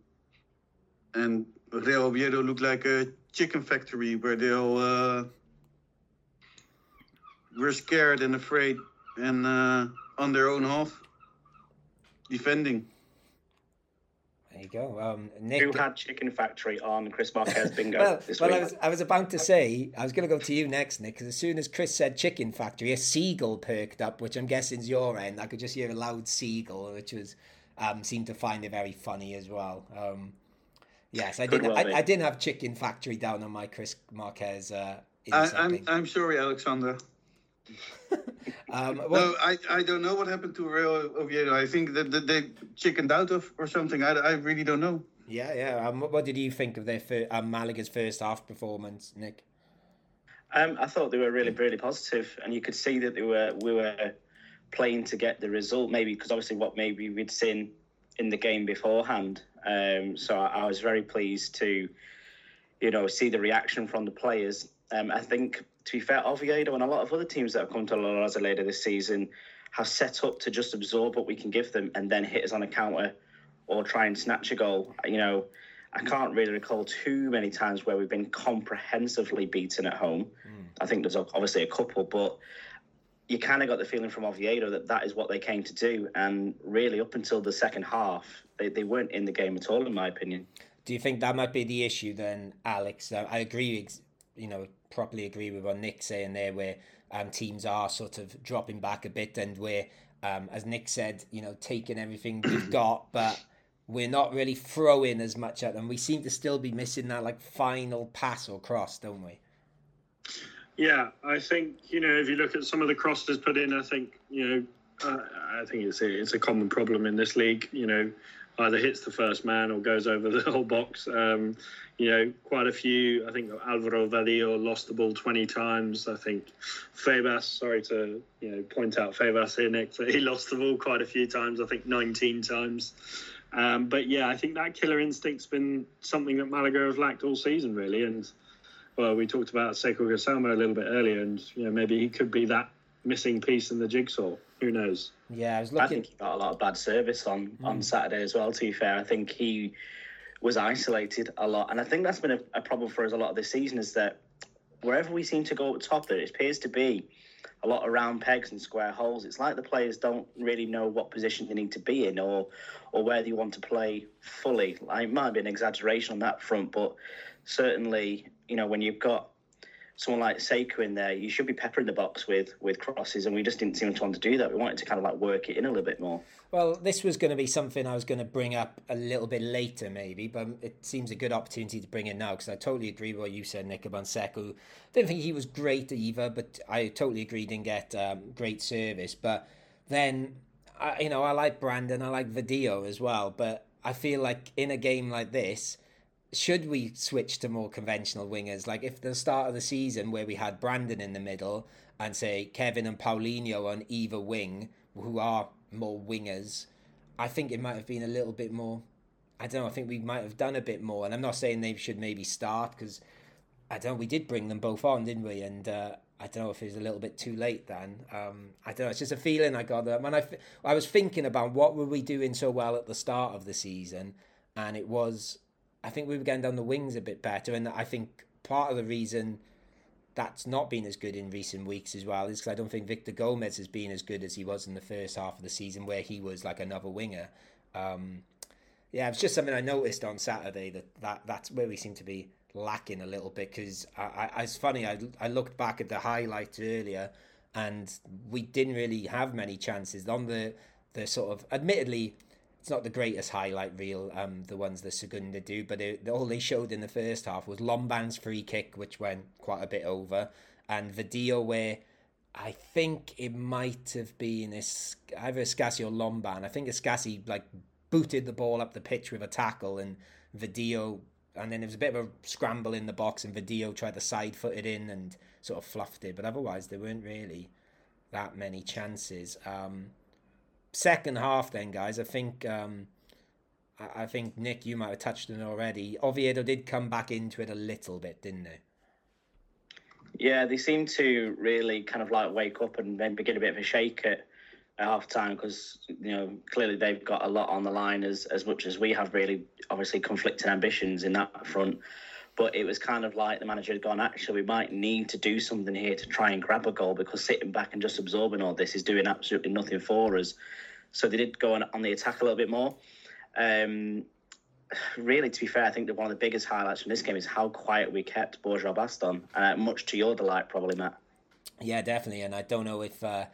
and Real Oviedo looked like a chicken factory where they uh, were scared and afraid and uh, on their own half defending. There you go. Um, Nick, Who had Chicken Factory on Chris Marquez bingo well, this well, week? I was, I was about to say, I was going to go to you next, Nick, because as soon as Chris said Chicken Factory, a seagull perked up, which I'm guessing is your end. I could just hear a loud seagull, which was um, seemed to find it very funny as well. Um, Yes, I didn't. well I. I didn't have Chicken Factory down on my Chris Marquez. Uh, I, inside I'm thing. I'm sorry, Alexander. Um, well, No, I, I don't know what happened to Real Oviedo. I think that, that they chickened out of or something. I, I really don't know. yeah, yeah. Um, what- what did you think of their fir- um, Malaga's first half performance, Nick? Um, I thought they were really, really positive, and you could see that they were we were playing to get the result. Maybe because obviously what maybe we'd seen in the game beforehand. Um, so I, I was very pleased to, you know, see the reaction from the players. Um, I think to be fair, Oviedo and a lot of other teams that have come to La Raza later this season have set up to just absorb what we can give them and then hit us on a counter or try and snatch a goal. You know, I can't really recall too many times where we've been comprehensively beaten at home. Hmm. I think there's obviously a couple, but you kind of got the feeling from Oviedo that that is what they came to do. And really, up until the second half, they, they weren't in the game at all, in my opinion. Do you think that might be the issue then, Alex? I agree, you know, properly agree with what Nick's saying there, where um, teams are sort of dropping back a bit and where, um, as Nick said, you know, taking everything we've got, but we're not really throwing as much at them. We seem to still be missing that like final pass or cross, don't we? Yeah, I think you know if you look at some of the crosses put in, I think you know uh, I think it's a, it's a common problem in this league. You know, either hits the first man or goes over the whole box. Um, you know, quite a few. I think Alvaro Vadillo lost the ball twenty times. I think Febas. Sorry to you know point out Febas here, Nick, that he lost the ball quite a few times. I think nineteen times. Um, but yeah, I think that killer instinct's been something that Malaga have lacked all season, really, and well, we talked about Sekou Gassama a little bit earlier, and you know maybe he could be that missing piece in the jigsaw. Who knows? Yeah, I was looking. I think he got a lot of bad service on, on Saturday as well, to be fair. I think he was isolated a lot. And I think that's been a, a problem for us a lot of this season is that wherever we seem to go up top, there appears to be a lot of round pegs and square holes. It's like the players don't really know what position they need to be in or or where they want to play fully. Like, it might be an exaggeration on that front, but certainly, you know, when you've got someone like Sekou in there, you should be peppering the box with with crosses, and we just didn't seem to want to do that. We wanted to kind of like work it in a little bit more. Well, this was going to be something I was going to bring up a little bit later, maybe, but it seems a good opportunity to bring it now because I totally agree with what you said, Nick, about Sekou. Didn't think he was great either, but I totally agree didn't get um, great service. But then, I, you know, I like Brandon, I like Vadillo as well, but I feel like in a game like this, should we switch to more conventional wingers? Like if the start of the season where we had Brandon in the middle and say Kevin and Paulinho on either wing, who are more wingers, I think it might have been a little bit more. I don't know. I think we might have done a bit more, and I'm not saying they should maybe start because I don't. We did bring them both on, didn't we? And uh, I don't know if it was a little bit too late then. Um, I don't know. It's just a feeling I got that when I I was thinking about what were we doing so well at the start of the season, and it was I think we were getting down the wings a bit better, and I think part of the reason that's not been as good in recent weeks as well is because I don't think Victor Gomez has been as good as he was in the first half of the season, where he was like another winger. Um, yeah, it's just something I noticed on Saturday that, that that's where we seem to be lacking a little bit. Because I, I, it's funny, I, I looked back at the highlights earlier, and we didn't really have many chances on the the sort of admittedly it's not the greatest highlight reel, um, the ones that Segunda do, but it, all they showed in the first half was Lomban's free kick, which went quite a bit over, and Vadillo where I think it might have been Es- either Escassi or Lomban. I think Escassi like booted the ball up the pitch with a tackle, and Vadillo, and then there was a bit of a scramble in the box, and Vadillo tried to side foot it in and sort of fluffed it, but otherwise there weren't really that many chances. Um, second half then guys i think um I, think nick you might have touched on it already oviedo did come back into it a little bit didn't they Yeah, they seem to really kind of like wake up and then begin a bit of a shake at, at half time because you know clearly they've got a lot on the line as as much as we have really obviously conflicting ambitions in that front. But it was kind of like the manager had gone, actually, we might need to do something here to try and grab a goal because sitting back and just absorbing all this is doing absolutely nothing for us. So they did go on, on the attack a little bit more. Um, really, to be fair, I think that one of the biggest highlights from this game is how quiet we kept Borja Baston, uh, much to your delight, probably, Matt. yeah definitely and i don't know if uh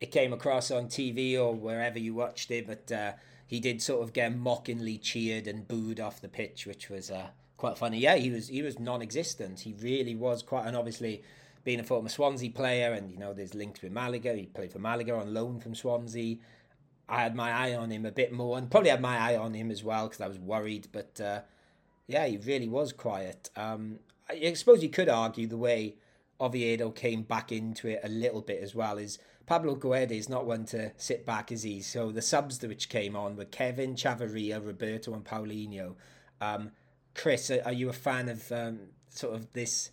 it came across on tv or wherever you watched it but uh he did sort of get mockingly cheered and booed off the pitch, which was uh, quite funny. Yeah, he was he was non-existent. He really was quite, and obviously being a former Swansea player, and you know there's links with Malaga. He played for Malaga on loan from Swansea. I had my eye on him a bit more, and probably had my eye on him as well because I was worried. But uh, yeah, he really was quiet. Um, I suppose you could argue the way Oviedo came back into it a little bit as well is Pablo Guede is not one to sit back, is he? So the subs which came on were Kevin, Chavarria, Roberto, and Paulinho. Um, Chris, are you a fan of um, sort of this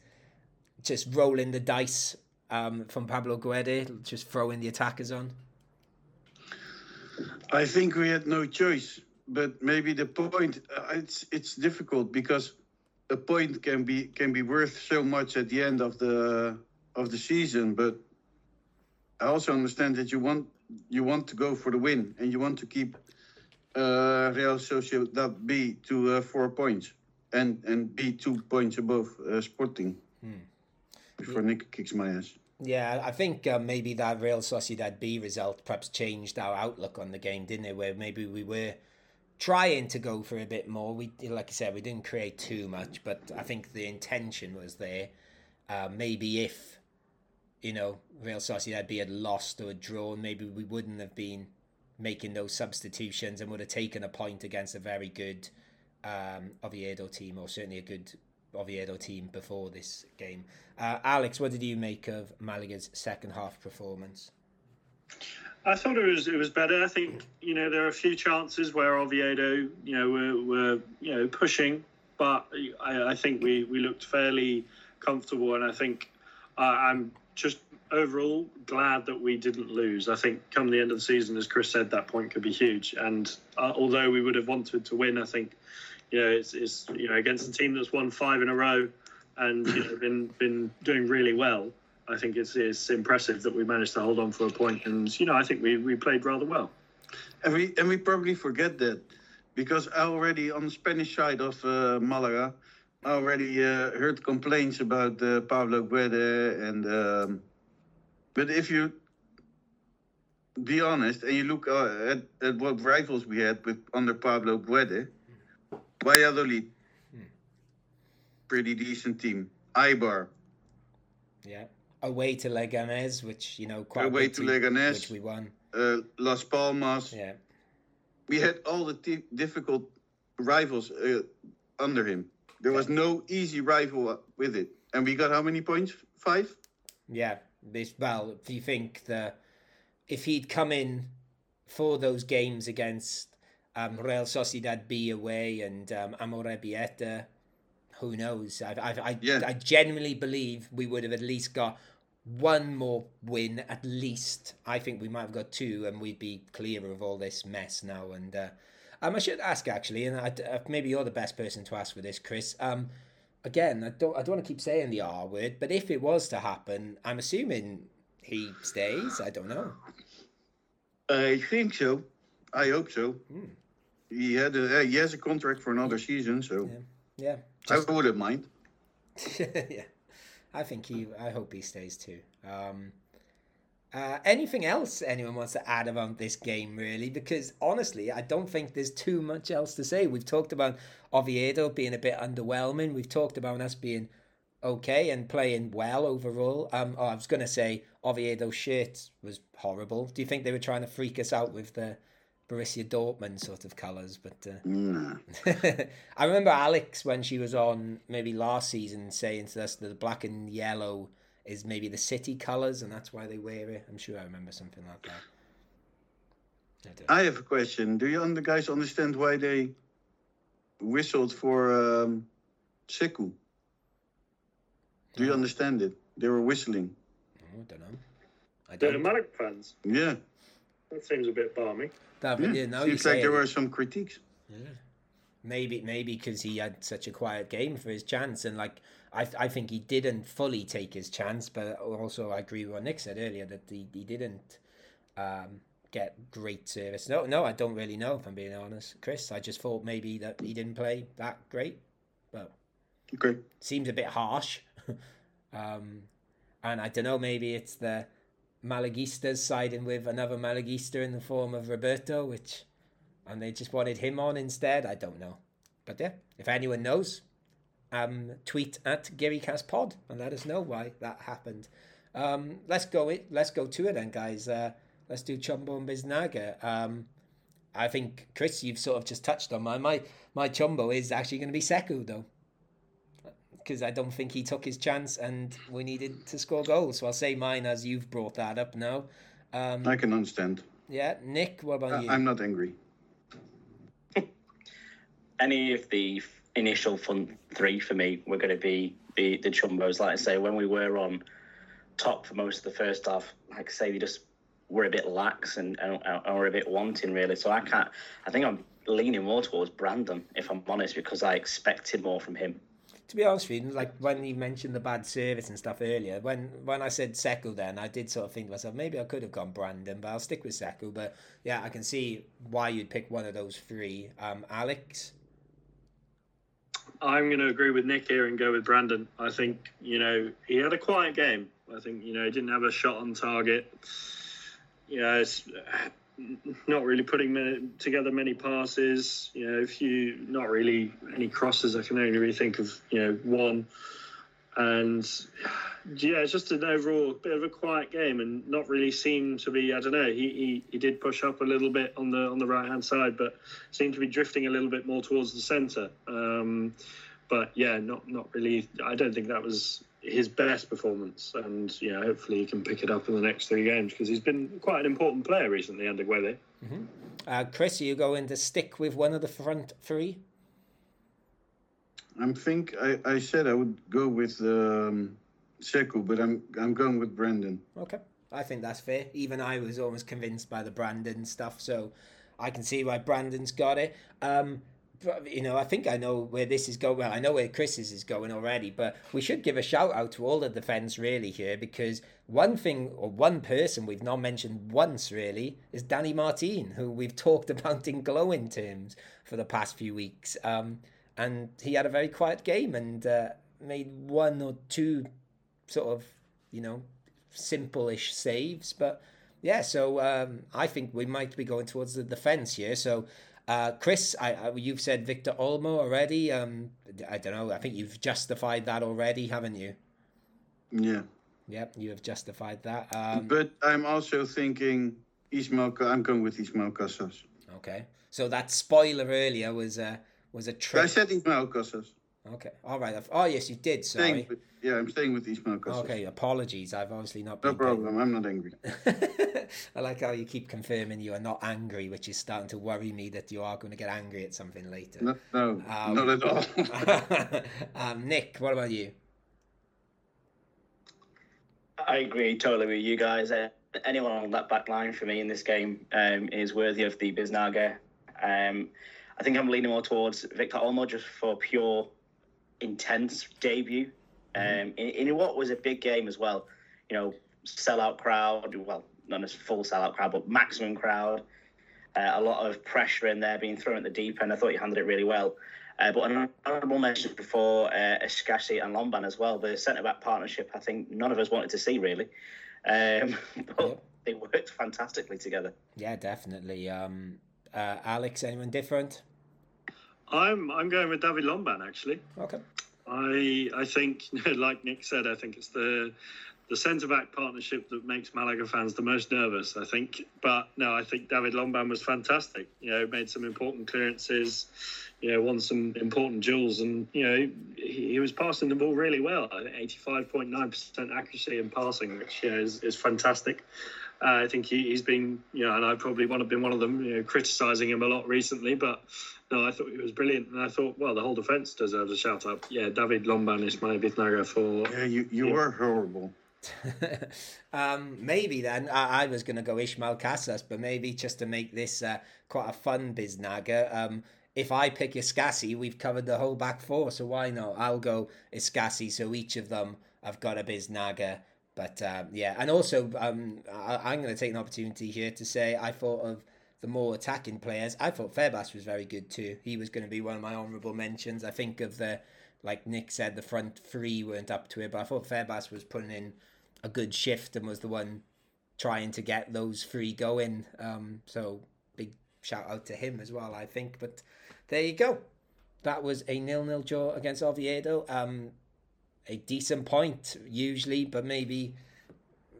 just rolling the dice um, from Pablo Guede, just throwing the attackers on? I think we had no choice, but maybe the point uh, it's it's difficult because a point can be can be worth so much at the end of the of the season, but I also understand that you want you want to go for the win and you want to keep uh, Real Sociedad B to uh, four points and and be two points above uh, Sporting Hmm. before Nick kicks my ass. Yeah, I think uh, maybe that Real Sociedad B result perhaps changed our outlook on the game, didn't it? Where maybe we were trying to go for a bit more. We, like I said, we didn't create too much, but I think the intention was there. Uh, maybe if you know Real Sociedad B had lost or drawn, maybe we wouldn't have been making those substitutions and would have taken a point against a very good um, Oviedo team, or certainly a good Oviedo team before this game. Uh, Alex, what did you make of Malaga's second half performance? I thought it was it was better. I think you know there are a few chances where Oviedo you know were, were you know pushing, but I, I think we, we looked fairly comfortable, and I think uh, I'm just overall glad that we didn't lose. I think come the end of the season, as Chris said, that point could be huge. And uh, although we would have wanted to win, I think you know it's, it's you know against a team that's won five in a row and you know been been doing really well. I think it's it's impressive that we managed to hold on for a point, and you know I think we, we played rather well. And we and we probably forget that because already on the Spanish side of uh, Malaga, I already uh, heard complaints about uh, Pablo Guede and. Um, but if you be honest and you look uh, at, at what rivals we had with under Pablo Guede, Valladolid, pretty decent team. Eibar, Yeah. Away to Leganés, which, you know, quite Away to team, Leganés. Which we won. uh, Las Palmas. Yeah. we had all the t- difficult rivals uh, under him. There was no easy rival with it, and we got how many points? Five. Yeah. This, well, if you think that if he'd come in for those games against um, Real Sociedad B away and um, Amorebieta, who knows? I, I, I, Yeah. I genuinely believe we would have at least got one more win, at least. I think we might have got two, and we'd be clear of all this mess now. And uh, um, I should ask actually, and I, uh, maybe you're the best person to ask for this, Chris. Um, again, I don't, I don't want to keep saying the R word, but if it was to happen, I'm assuming he stays. I don't know. I think so. I hope so. Hmm. He had a, uh, he has a contract for another season, so Yeah, I wouldn't mind. yeah. I think he. I hope he stays too. Um, uh, anything else anyone wants to add about this game, really? Because honestly, I don't think there's too much else to say. We've talked about Oviedo being a bit underwhelming. We've talked about us being okay and playing well overall. Um, oh, I was going to say Oviedo's shirt was horrible. Do you think they were trying to freak us out with the Borussia Dortmund sort of colours? But uh, Nah. I remember Alex when she was on maybe last season saying to us that the black and yellow is maybe the city colours and that's why they wear it. I'm sure I remember something like that. I I have a question. Do you un- guys understand why they whistled for um, Sekou? Do you understand it? They were whistling. I don't know. I The don't. Malik fans. Yeah. That seems a bit balmy. That, yeah. yeah, now you Seems say like there it. were some critiques. Yeah. Maybe, maybe because he had such a quiet game for his chance, and like I, I think he didn't fully take his chance. But also, I agree with what Nick said earlier that he, he didn't um, get great service. No, no, I don't really know if I'm being honest, Chris. I just thought maybe that he didn't play that great, but Okay. seems a bit harsh. um, and I don't know, maybe it's the Malagistas siding with another Malagista in the form of Roberto, which and they just wanted him on instead. I don't know, but yeah, if anyone knows, um, tweet at GaryCastPod and let us know why that happened. Um, let's go it. Let's go to it then, guys. Uh, let's do Chumbo and Biznaga. Um, I think Chris, you've sort of just touched on my my my Chumbo is actually going to be Sekou though, because I don't think he took his chance and we needed to score goals. So I'll say mine as you've brought that up now. Um, I can understand. yeah, Nick, what about I- you? I'm not angry. any of the f- initial fun three for me were going to be the the chumbos. Like I say, when we were on top for most of the first half, like I say, we just were a bit lax and and, and were a bit wanting really. So I can't. I think I'm leaning more towards Brandon, if I'm honest, because I expected more from him. to be honest with you, like when you mentioned the bad service and stuff earlier, when when I said Sekou, then I did sort of think to myself, maybe I could have gone Brandon, but I'll stick with Sekou. But yeah, I can see why you'd pick one of those three. Um, Alex, I'm going to agree with Nick here and go with Brandon. I think, you know, he had a quiet game. I think, you know, he didn't have a shot on target. Yeah, it's uh, not really putting together many passes. You know, if you, not really any crosses. I can only really think of, you know, one. And yeah, it's just an overall bit of a quiet game and not really seemed to be. I don't know. He, he, he did push up a little bit on the on the right hand side, but seemed to be drifting a little bit more towards the centre. Um, but yeah, not not really. I don't think that was his best performance, and know, hopefully he can pick it up in the next three games because he's been quite an important player recently under Guede. uh, Chris, are you going to stick with one of the front three? I think I, I said I would go with um, but I'm I'm going with Brandon. Okay, I think that's fair. Even I was almost convinced by the Brandon stuff, so I can see why Brandon's got it. Um, but, you know, I think I know where this is going. Well, I know where Chris's is going already, but we should give a shout out to all the defence really here because one thing or one person we've not mentioned once really is Danny Martin, who we've talked about in glowing terms for the past few weeks. Um, and he had a very quiet game and uh, made one or two sort of, you know, simple-ish saves. But yeah, so um, I think we might be going towards the defence here. So, uh, Chris, I, I, you've said Victor Olmo already. Um, I don't know. I think you've justified that already, haven't you? Yeah, Yep, you have justified that. Um, but I'm also thinking Ismail. I'm going with Ismail Casas. okay, so that spoiler earlier was a was a I trick. said Ismail Casas. Okay, all right. I've- Oh yes, you did. Sorry. with, yeah, I'm staying with Ismail Casas. Okay, apologies. I've obviously not. No been problem. I'm not angry. I like how you keep confirming you are not angry, which is starting to worry me that you are going to get angry at something later. No, no Um, not at all. um, Nick, what about you? I agree totally with you guys. Uh, anyone on that back line for me in this game um, is worthy of the Biznaga. Um, I think I'm leaning more towards Victor Olmo just for pure intense debut um, in, in what was a big game as well. You know, sellout crowd, well, not a full sellout crowd, but maximum crowd. Uh, a lot of pressure in there being thrown at the deep end. I thought you handled it really well. Uh, but an honourable mention before uh, and Lomban as well. The centre back partnership, I think none of us wanted to see really. Um, but Yep. they worked fantastically together. Yeah, definitely. Um, uh, Alex, anyone different? I'm I'm going with David Lomban actually. Okay. I I think, like Nick said, I think it's the the centre back partnership that makes Malaga fans the most nervous. I think, but no, I think David Lomban was fantastic. You know, made some important clearances. You know, won some important duels, and you know he, he was passing the ball really well. Eighty-five point nine percent accuracy in passing, which you know, is is fantastic. Uh, I think he, he's been, you know, and I probably want have been one of them, you know, criticising him a lot recently, but no, I thought he was brilliant, and I thought, well, the whole defence deserves a shout out. Yeah, David Lomban is my Biznaga for. yeah, you, you Yeah. were horrible. um, maybe then I, I was going to go Ismail Casas, but maybe just to make this uh, quite a fun biznaga. Um, if I pick Escassi, we've covered the whole back four, so why not? I'll go Escassi, so each of them have got a biznaga. But um, yeah, and also um, I, I'm going to take an opportunity here to say I thought of the more attacking players. I thought Febas was very good too. He was going to be one of my honourable mentions. I think of the, like Nick said, the front three weren't up to it, but I thought Febas was putting in a good shift and was the one trying to get those three going. Um, so big shout out to him as well, I think. But there you go. That was a nil-nil draw against Oviedo. Um, a decent point usually, but maybe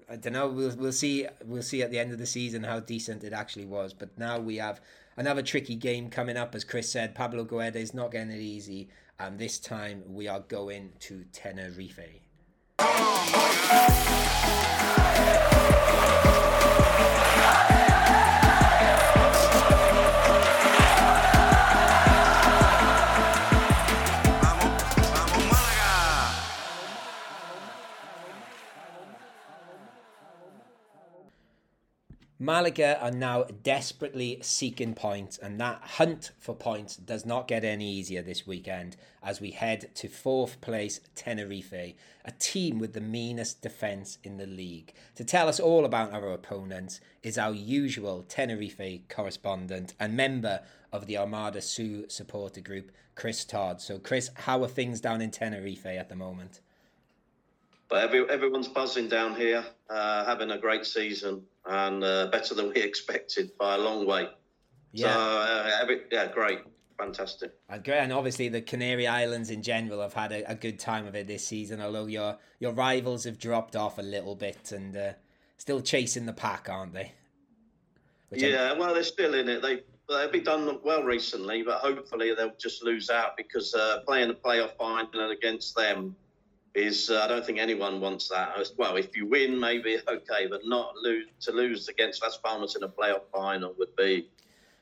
I don't know. We'll we'll see. We'll see at the end of the season how decent it actually was. But now we have another tricky game coming up, as Chris said. Pablo Guedes is not getting it easy, and this time we are going to Tenerife. Malaga are now desperately seeking points, and that hunt for points does not get any easier this weekend as we head to fourth place Tenerife, a team with the meanest defence in the league. To tell us all about our opponents is our usual Tenerife correspondent and member of the Armada Sur supporter group, Chris Todd. So, Chris, how are things down in Tenerife at the moment? But every, everyone's buzzing down here, uh, having a great season and uh, better than we expected by a long way. Yeah. So, uh, every, yeah, great. Fantastic. And great, and obviously the Canary Islands in general have had a, a, good time of it this season. Although your your rivals have dropped off a little bit and uh, still chasing the pack, aren't they? Which yeah, I... well, they're still in it. They they've been done well recently, but hopefully they'll just lose out because uh, playing a playoff final against them is uh, I don't think anyone wants that. Well, if you win, maybe okay, but not lose to lose against Las Palmas in a playoff final would be,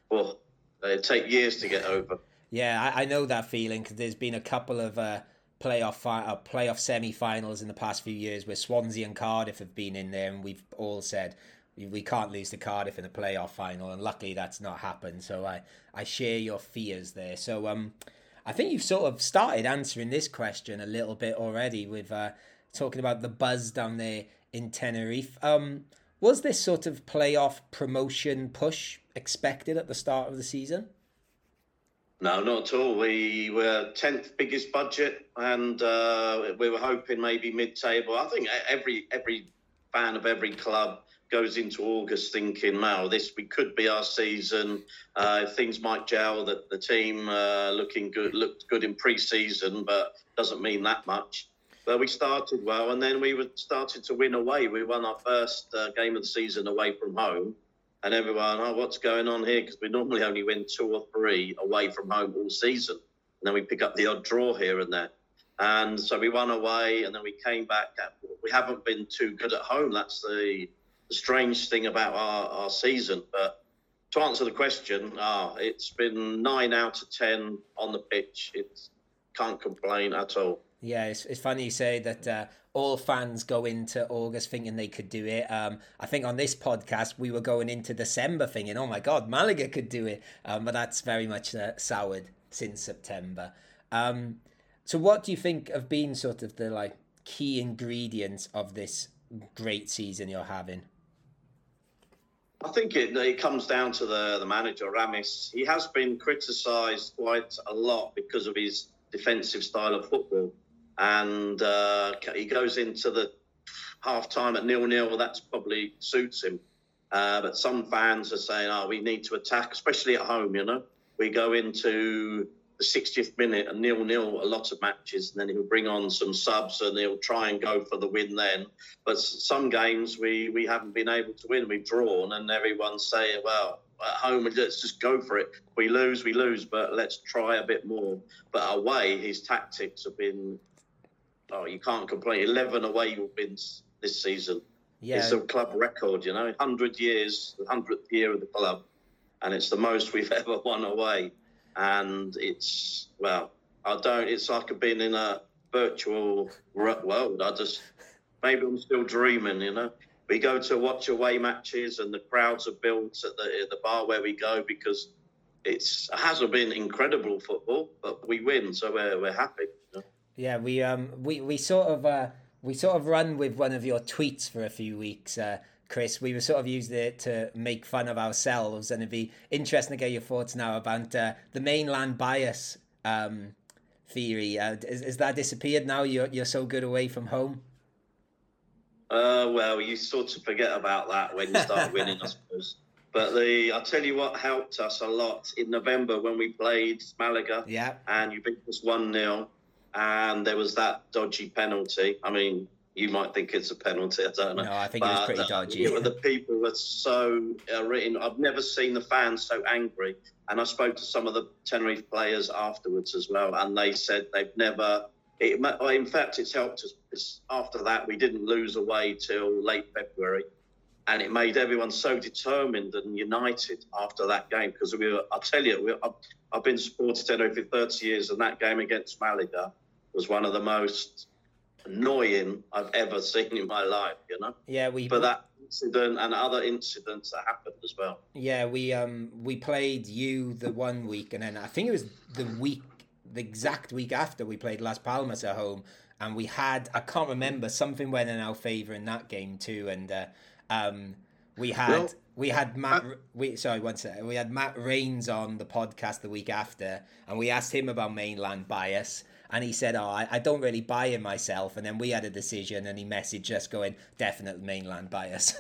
well, it'd take years to get over. Yeah, I, I know that feeling because there's been a couple of uh, playoff fi- uh, playoff semi-finals in the past few years where Swansea and Cardiff have been in there, and we've all said we can't lose to Cardiff in a playoff final, and luckily that's not happened. So I I share your fears there. So um. I think you've sort of started answering this question a little bit already with uh, talking about the buzz down there in Tenerife. Um, was this sort of playoff promotion push expected at the start of the season? No, not at all. We were tenth biggest budget, and uh, we were hoping maybe mid-table. I think every every fan of every club goes into August thinking, "Wow, this we could be our season. Uh, things might gel. That the team uh, looking good looked good in pre-season, but doesn't mean that much." But we started well, and then we started to win away. We won our first uh, game of the season away from home, and everyone, "Oh, what's going on here?" Because we normally only win two or three away from home all season, and then we pick up the odd draw here and there. And so we won away, and then we came back. We haven't been too good at home. That's the the strange thing about our, our season. But to answer the question, ah, it's been nine out of ten on the pitch. It can't complain at all. Yeah, it's, it's funny you say that uh, all fans go into August thinking they could do it. Um, I think on this podcast we were going into December thinking, oh my God, Malaga could do it. Um, but that's very much uh, soured since September. Um, so what do you think have been sort of the like key ingredients of this great season you're having? I think it, it comes down to the, the manager, Ramis. He has been criticised quite a lot because of his defensive style of football. And uh, he goes into the half time at nil nil. That's probably suits him. Uh, but some fans are saying, oh, we need to attack, especially at home, you know. We go into the 60th minute and nil nil a lot of matches, and then he'll bring on some subs and he'll try and go for the win then. But some games we we haven't been able to win. We've drawn, and everyone's saying, well, at home let's just go for it. We lose, we lose, but let's try a bit more. But away, his tactics have been. Oh, you can't complain. Eleven away wins this season. Yeah. It's a club record, you know, hundred years, the hundredth year of the club, and it's the most we've ever won away and it's well, I don't. It's like I've been in a virtual world. I just maybe I'm still dreaming, you know. We go to watch away matches, and the crowds are built at the at the bar where we go because it's it hasn't been incredible football, but we win, so we're we're happy. Yeah, we um we we sort of uh we sort of run with one of your tweets for a few weeks. Uh, Chris, we were sort of using it to make fun of ourselves, and it'd be interesting to get your thoughts now about uh, the mainland bias um, theory. Uh, is, is that disappeared now? You're you're so good away from home. Uh, well, you sort of forget about that when you start winning, I suppose. But the I'll tell you what helped us a lot in November when we played Malaga Yeah. and you beat us one 0 and there was that dodgy penalty. I mean, you might think it's a penalty. I don't know. No, I think it was pretty the- dodgy. you know, the people were so uh, written. I've never seen the fans so angry. And I spoke to some of the Tenerife players afterwards as well, and they said they've never. It, in fact, it's helped us because after that we didn't lose away till late February, and it made everyone so determined and united after that game. Because we were, I'll tell you, we, I've, I've been supporting Tenerife for 30 years, and that game against Malaga was one of the most annoying I've ever seen in my life. You know Yeah, we But that incident and other incidents that happened as well. Yeah, we um we played you the one week, and then I think it was the week, the exact week after we played Las Palmas at home, and we had I can't remember something went in our favor in that game too, and uh, um we had Well, we had Matt I- we sorry one second we had Matt Rains on the podcast the week after, and we asked him about mainland bias. And he said, "Oh, I, I don't really buy it myself." And then we had a decision, and he messaged us going, "Definite mainland bias."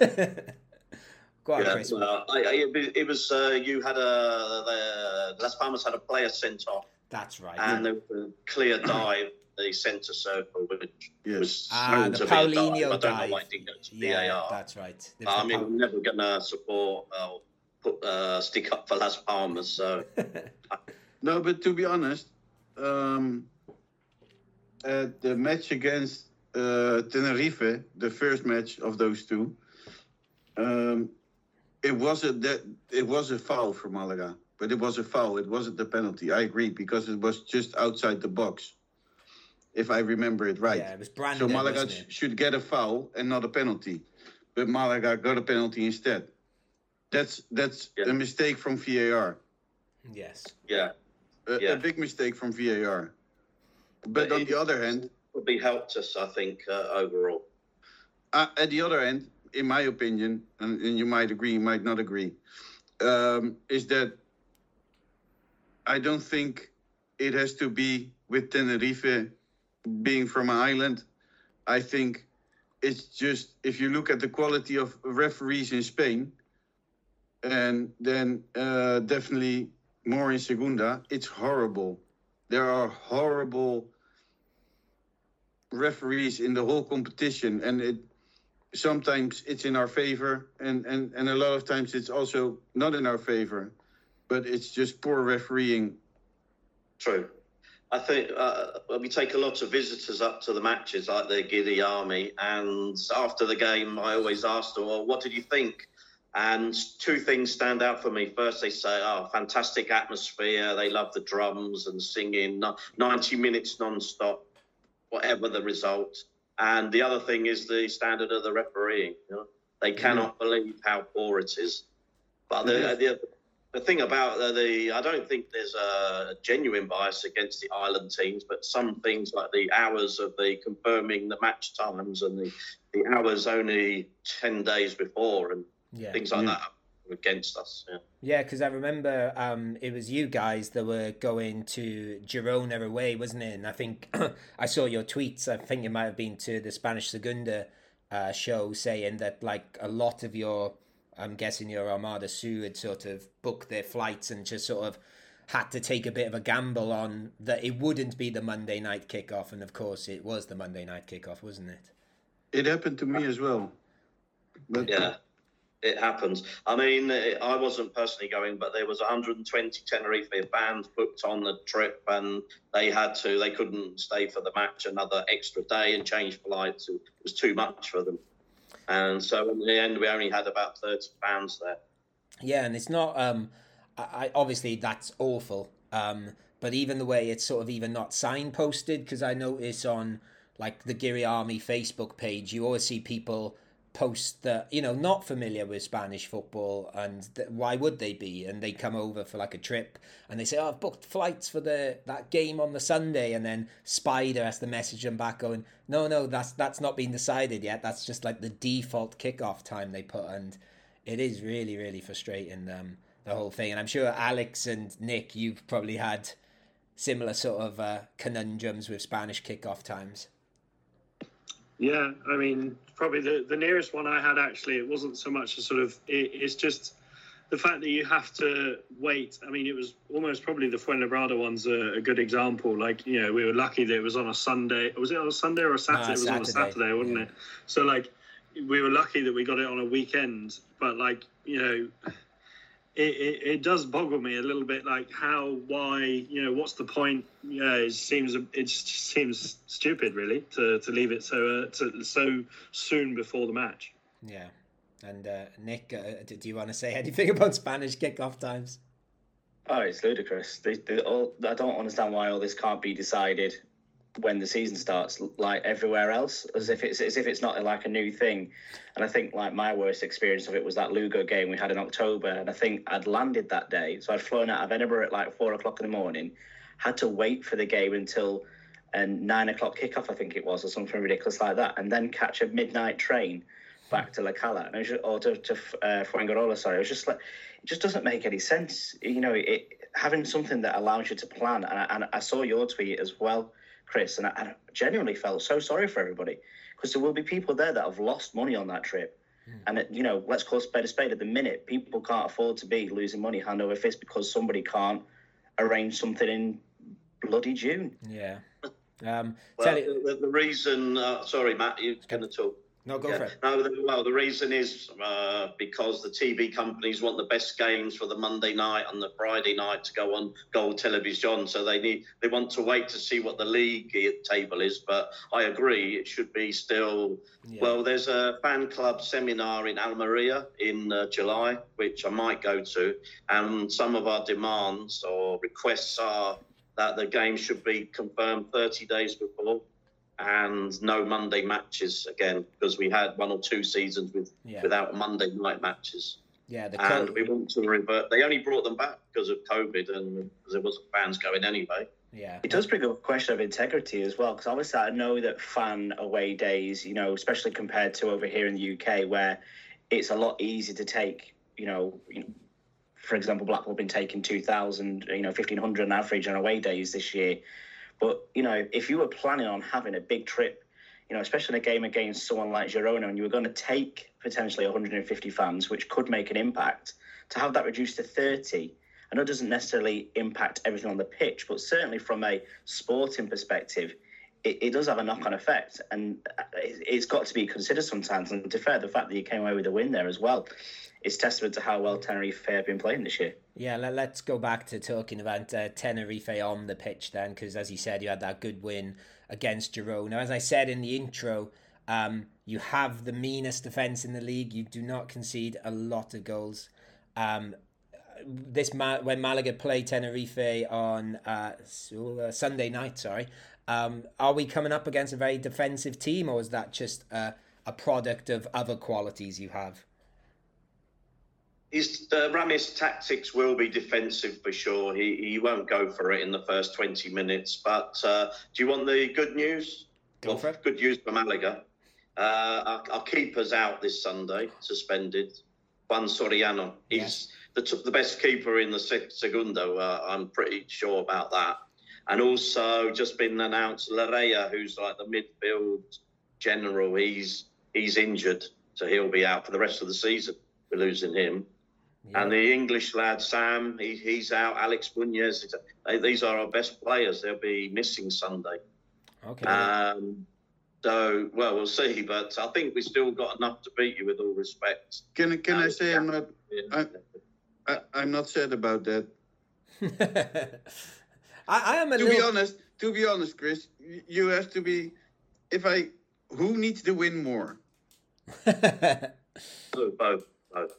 Go on, Yeah, Chris. well, I, I, it was- uh, you had a the, Las Palmas had a player sent off, That's right. and there was a clear dive the centre circle, which Yes. was Ah, the to be a dive. I don't dive. know why it didn't go to Yeah, VAR. that's right. There I the mean, Pau- we're never going to support uh, put uh, stick up for Las Palmas. So No, but to be honest, um, at the match against uh, Tenerife, the first match of those two, um, it was a that it was a foul for Malaga, but it was a foul. It wasn't the penalty. I agree because it was just outside the box, if I remember it right. Yeah, it was Brandon. so Malaga wasn't sh- it? should get a foul and not a penalty, but Malaga got a penalty instead. That's that's Yeah. a mistake from VAR Yes. yeah, a, Yeah. a big mistake from VAR. But But on it- the other hand, probably helped us, I think, uh, overall. uh, at the other end, in my opinion, and, and you might agree, you might not agree, um, is that I don't think it has to be with Tenerife being from an island. I think it's just if you look at the quality of referees in Spain, and then uh, definitely more in Segunda, it's horrible. There are horrible referees in the whole competition, and it sometimes it's in our favor, and and and a lot of times it's also not in our favor. But it's just poor refereeing. True. I think uh, we take a lot of visitors up to the matches, like the Giddy Army, and after the game, I always ask them, "Well, what did you think?" And two things stand out for me. First, they say, "Oh, fantastic atmosphere. They love the drums and singing, ninety minutes non-stop, whatever the result." And the other thing is the standard of the refereeing. You know? They mm. cannot believe how poor it is. But the, mm. the the thing about the, the I don't think there's a genuine bias against the island teams, but some things like the hours of the confirming the match times and the, the hours only ten days before and Yeah. things like Yeah. that against us. Yeah. Yeah, because I remember um, it was you guys that were going to Girona away, wasn't it? And I think I saw your tweets. I think it might have been to the Spanish Segunda uh, show saying that like a lot of your, I'm guessing your Armada Sur had sort of booked their flights and just sort of had to take a bit of a gamble on that it wouldn't be the Monday night kickoff, and of course it was the Monday night kickoff, wasn't it? It happened to me as well. But Yeah, it happens. I mean, I wasn't personally going, but there was 120 Tenerife fans booked on the trip, and they had to. They couldn't stay for the match another extra day and change flights. It was too much for them, and so in the end, we only had about 30 fans there. Yeah, and it's not. Um, I, obviously that's awful. Um, but even the way it's sort of even not signposted, because I notice on like the Giri Army Facebook page, you always see people post that you know not familiar with Spanish football, and th- why would they be? And they come over for like a trip, and they say, "Oh, I've booked flights for the that game on the Sunday," and then Spider has to message them back, going, "No, no, that's that's not been decided yet. That's just like the default kickoff time they put." And it is really really frustrating um the whole thing and i'm sure alex and nick you've probably had similar sort of uh, conundrums with spanish kickoff times Yeah, I mean, probably the, the nearest one I had actually, it wasn't so much a sort of, it, it's just the fact that you have to wait. I mean, it was almost probably the Fuenlabrada one's a, a good example. Like, you know, we were lucky that it was on a Sunday. Was it on a Sunday or a Saturday? No, it was on a Saturday, Saturday, wasn't yeah. it? So, like, we were lucky that we got it on a weekend. But, like, you know, it, it, it does boggle me a little bit. Like, how, why, you know, what's the point? Yeah, it seems it just seems stupid, really, to, to leave it so uh, to, so soon before the match. Yeah. And uh, Nick, uh, do do you want to say anything about Spanish kickoff times? Oh, it's ludicrous. They, they all, I don't understand why all this can't be decided when the season starts, like everywhere else, as if it's as if it's not like a new thing. And I think like my worst experience of it was that Lugo game we had in October, and I think I'd landed that day, so I'd flown out of Edinburgh at like four o'clock in the morning, had to wait for the game until a nine o'clock kickoff, I think it was, or something ridiculous like that, and then catch a midnight train back to La Cala, and it was just, or to, to uh, Fuengirola, sorry. It was just like, it just doesn't make any sense. You know, it, having something that allows you to plan. And I, and I saw your tweet as well, Chris, and I, I genuinely felt so sorry for everybody because there will be people there that have lost money on that trip. And, it, you know, let's call a spade a spade. At the minute, people can't afford to be losing money hand over fist because somebody can't arrange something in bloody June. Yeah. Um, Well, tell you, the, the reason, uh, sorry, Matt, you're going to talk. No, go Yeah. for it. No, the, well, the reason is uh, because the TV companies want the best games for the Monday night and the Friday night to go on Gol Television. So they need they want to wait to see what the league table is. But I agree, it should be still. Yeah. Well, there's a fan club seminar in Almeria in uh, July, which I might go to, and some of our demands or requests are that the game should be confirmed 30 days before and no Monday matches again because we had one or two seasons with Yeah. without Monday night matches, yeah, the and we want to revert. They only brought them back because of COVID and because there wasn't fans going anyway. yeah. It does bring up a question of integrity as well, because obviously I know that fan away days, you know, especially compared to over here in the UK, where it's a lot easier to take, you know, you know, for example, Blackpool have been taking 2,000, you know, 1,500 on average on away days this year. But, you know, if you were planning on having a big trip, you know, especially in a game against someone like Girona, and you were going to take potentially 150 fans, which could make an impact, to have that reduced to 30, I know it doesn't necessarily impact everything on the pitch, but certainly from a sporting perspective, it, it does have a knock-on effect, and uh, it, it's got to be considered sometimes. And to fair, the fact that you came away with a win there as well, is testament to how well Tenerife have been playing this year. Yeah, let, let's go back to talking about uh, Tenerife on the pitch then, because as you said, you had that good win against Girona. Now, as I said in the intro, um, you have the meanest defence in the league. You do not concede a lot of goals. Um, this when Malaga play Tenerife on uh, uh, Sunday night, sorry, um, are we coming up against a very defensive team, or is that just uh, a product of other qualities you have? His uh, Ramis tactics will be defensive for sure. He he won't go for it in the first 20 minutes. But uh, do you want the good news? Go Well. Good news for Malaga. Uh, our, our keeper's out this Sunday, suspended. Juan Soriano. He's the, t- the best keeper in the se- Segundo. Uh, I'm pretty sure about that. And also, just been announced, Larrea, who's like the midfield general, he's he's injured, so he'll be out for the rest of the season. We're losing him. And the English lad Sam, he, he's out. Alex Muñoz, they, these are our best players. They'll be missing Sunday. Okay. Um, so, well, we'll see. But I think we still got enough to beat you, with all respect. Can I- can I Uh, say I'm not I- I, I'm not sad about that. I, I am a To little. be honest, to be honest, Chris, you have to be. If I, who needs to win more? both, both. both.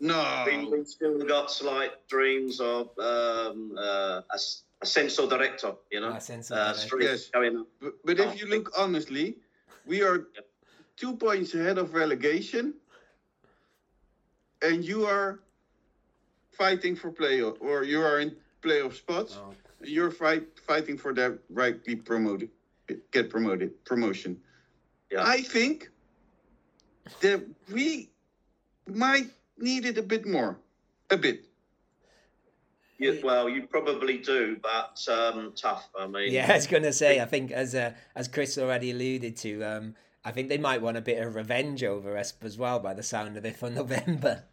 No, We, we still got slight dreams of um, uh, a, s- a senso director, you know, Ascenso uh, director. Yes. going up. but, but if you look honestly, we are two points ahead of relegation, and you are fighting for playoff, or you are in playoff spots. Oh, You're fight fighting for that right rightly promoted, get promoted promotion. Yeah. I think that we might need it a bit more, a bit. You, well, you probably do, but um, tough. I mean, yeah, I was gonna say. I think as uh, as Chris already alluded to, um, I think they might want a bit of revenge over us as well, by the sound of it for November.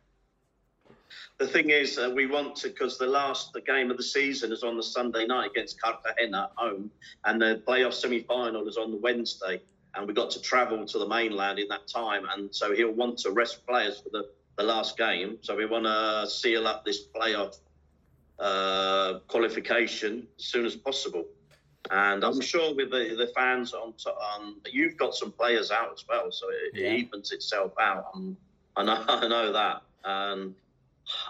the thing is, uh, we want to because the last the game of the season is on the Sunday night against Cartagena at home, and the playoff semi-final is on the Wednesday, and we got to travel to the mainland in that time, and so he'll want to rest players for the, the last game. So we want to seal up this playoff uh, qualification as soon as possible. And I'm sure with the, the fans on, on, you've got some players out as well, so it, Yeah. it evens itself out. And I know, I know that. And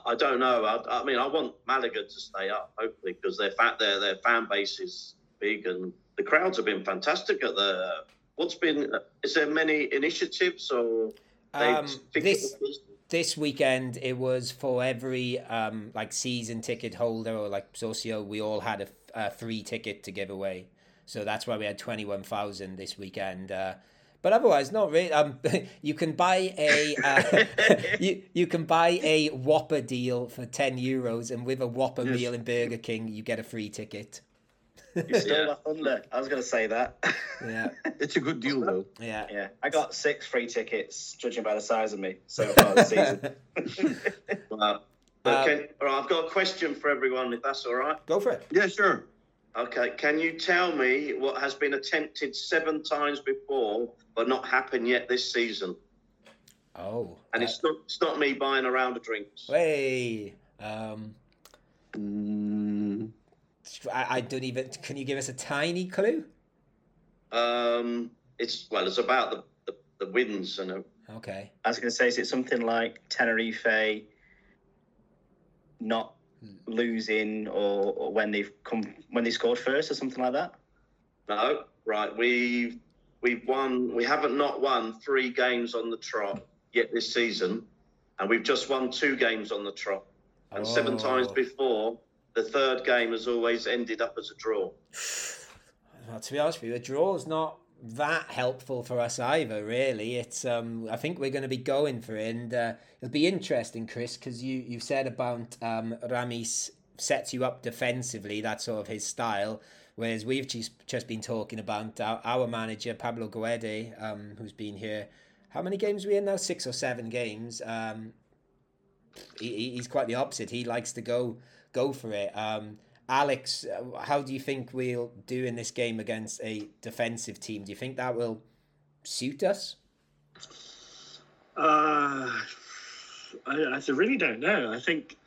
I don't know. I, I mean, I want Malaga to stay up, hopefully, because their fa- their their fan base is big and the crowds have been fantastic at the. What's been? Is there many initiatives or? Um, this this weekend it was for every um like season ticket holder or like socio we all had a, a free ticket to give away so that's why we had 21,000 this weekend uh but otherwise not really um you can buy a uh, you you can buy a whopper deal for 10 euros and with a whopper Yes. meal in burger king you get a free ticket You stole Yeah. my thunder. I was going to say that. yeah It's a good deal though. yeah yeah, I got six free tickets, judging by the size of me so far this season. Uh, but Um, all right, I've got a question for everyone, if that's all right. go for it Yeah, sure. Okay, can you tell me what has been attempted seven times before but not happened yet this season? oh And uh, it's not it's not me buying a round of drinks. hey um Mm, I, I don't even can you give us a tiny clue Um, it's well, it's about the the, the wins and uh, okay I was going to say, is it something like Tenerife not losing, or, or when they've come when they scored first, or something like that? no, right. We've we've won. We haven't not won three games on the trot yet this season, and we've just won two games on the trot. And seven times Oh. before, the third game has always ended up as a draw. Well, to be honest with you, a draw is not that helpful for us either. Really, it's um, I think we're going to be going for it, and uh, it'll be interesting, Chris, because you you said about um, Ramis sets you up defensively. That's sort of his style. Whereas we've just just been talking about our, our manager Pablo Guede, um, who's been here. How many games are we in now? Six or seven games. Um, he- he's quite the opposite. He likes to go go for it. Um, Alex, uh, how do you think we'll do in this game against a defensive team? Do you think that will suit us? Uh, I, I really don't know. I think,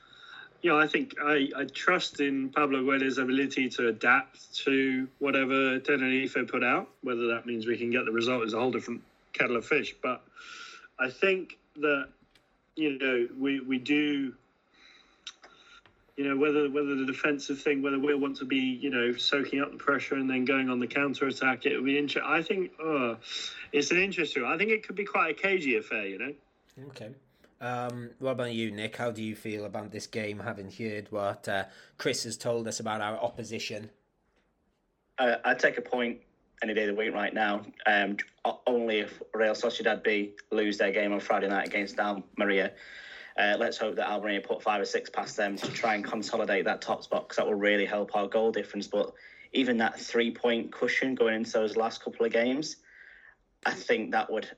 you know, I think I, I trust in Pablo Guede's ability to adapt to whatever Tenerife put out. Whether that means we can get the result is a whole different kettle of fish. But I think that, you know, we, we do. You know whether whether the defensive thing, whether we'll want to be, you know, soaking up the pressure and then going on the counter attack. It would be interesting. I think, oh, it's an interesting. I think it could be quite a cagey affair. You know. Okay. Um, what about you, Nick? How do you feel about this game, having heard what uh, Chris has told us about our opposition? Uh, I'd take a point any day of the week right now. Um, only if Real Sociedad B lose their game on Friday night against Almeria. Uh, let's hope that Almeria put five or six past them to try and consolidate that top spot because that will really help our goal difference. But even that three point cushion going into those last couple of games, I think that would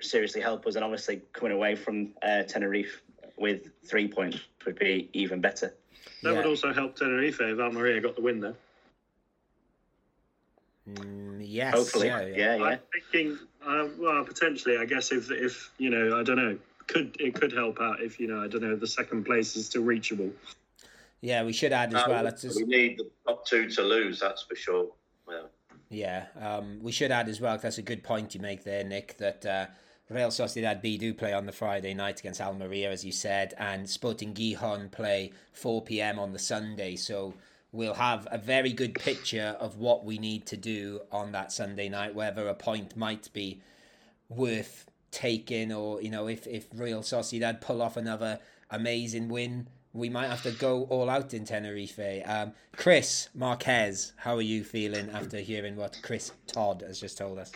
seriously help us. And obviously, coming away from uh, Tenerife with three points would be even better. That would also help Tenerife if Almeria got the win there. Mm, yes. Hopefully, Yeah, yeah, yeah. yeah. I'm thinking, uh, well, potentially, I guess if if you know, I don't know, could it could help out if you know, I don't know, the second place is still reachable. Yeah, we should add as No, well. Just, we need the top two to lose, that's for sure. Yeah. Yeah, um, we should add as well. That's a good point you make there, Nick. That uh, Real Sociedad B do play on the Friday night against Almeria, as you said, and Sporting Gijon play 4 p.m. on the Sunday. So we'll have a very good picture of what we need to do on that Sunday night, whether a point might be worth taking, or you know, if if Real Sociedad pull off another amazing win. We might have to go all out in Tenerife. Um, Chris Marquez, how are you feeling after hearing what Chris Todd has just told us?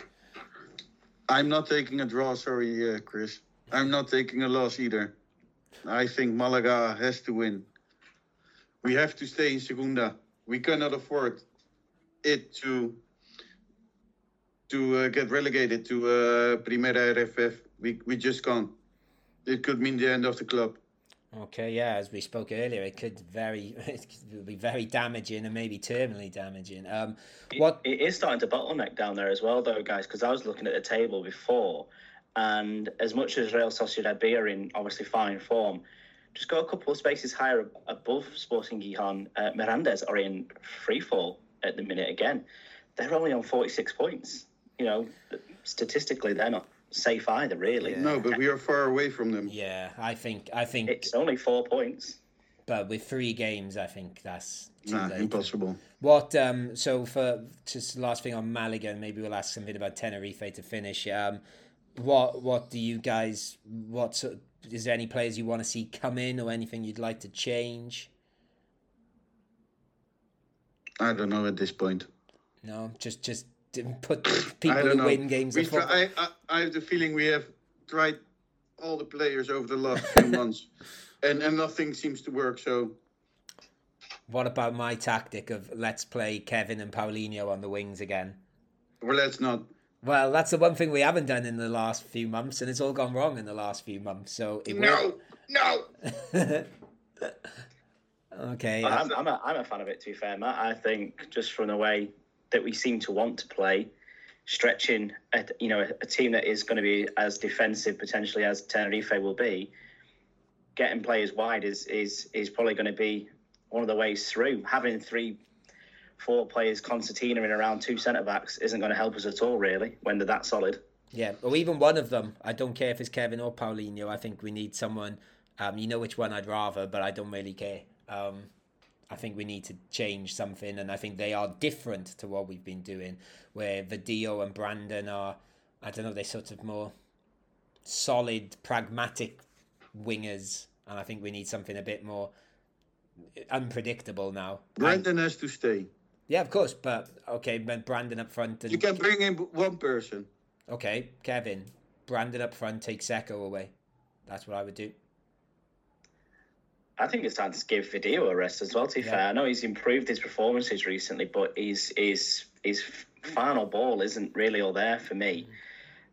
I'm not taking a draw, sorry, uh, Chris. I'm not taking a loss either. I think Malaga has to win. We have to stay in Segunda. We cannot afford it to to uh, get relegated to uh, Primera RFEF. We we just can't. It could mean the end of the club. Okay, yeah, as we spoke earlier, it could very it could be very damaging and maybe terminally damaging. Um, what it, it is starting to bottleneck down there as well, though, guys. Because I was looking at the table before, and as much as Real Sociedad B are in obviously fine form, just go a couple of spaces higher above Sporting Gijon. Uh, Mirandes are in free fall at the minute again. They're only on forty six points. You know, statistically, they're not safe either, really. Yeah. No, but we are far away from them. yeah, I think I think It's only four points. but with three games I think that's too Nah, late. impossible. What um so for just last thing on Malaga, maybe we'll ask something about Tenerife to finish. Um what what do you guys what sort is there any players you want to see come in or anything you'd like to change? I don't know at this point. No, just just didn't put people don't who know. win games. We of try. I, I, I have the feeling we have tried all the players over the last few months, and, and nothing seems to work. So What about my tactic of let's play Kevin and Paulino on the wings again? well, let's not. Well, that's the one thing we haven't done in the last few months, and it's all gone wrong in the last few months. So it No, no. okay. uh, I'm, I'm, a, I'm a fan of it, to be fair, Matt. I think just from the way that we seem to want to play, stretching, a, you know, a, a team that is going to be as defensive potentially as Tenerife will be, getting players wide is is is probably going to be one of the ways through. Having three, four players concertina in around two centre backs isn't going to help us at all, really, when they're that solid. Yeah, or even one of them. I don't care if it's Kevin or Paulino. I think we need someone. Um, you know which one I'd rather, but I don't really care. Um, I think we need to change something, and I think they are different to what we've been doing. Where Vadillo and Brandon are, I don't know, they're sort of more solid, pragmatic wingers, and I think we need something a bit more unpredictable now. And- Brandon has to stay. yeah, of course, but okay, Brandon up front and You can bring in one person. Okay, Kevin, Brandon up front, take Sekou away. That's what I would do. I think it's time to give Vadillo a rest as well. To be Yeah. fair, I know he's improved his performances recently, but his his his final ball isn't really all there for me.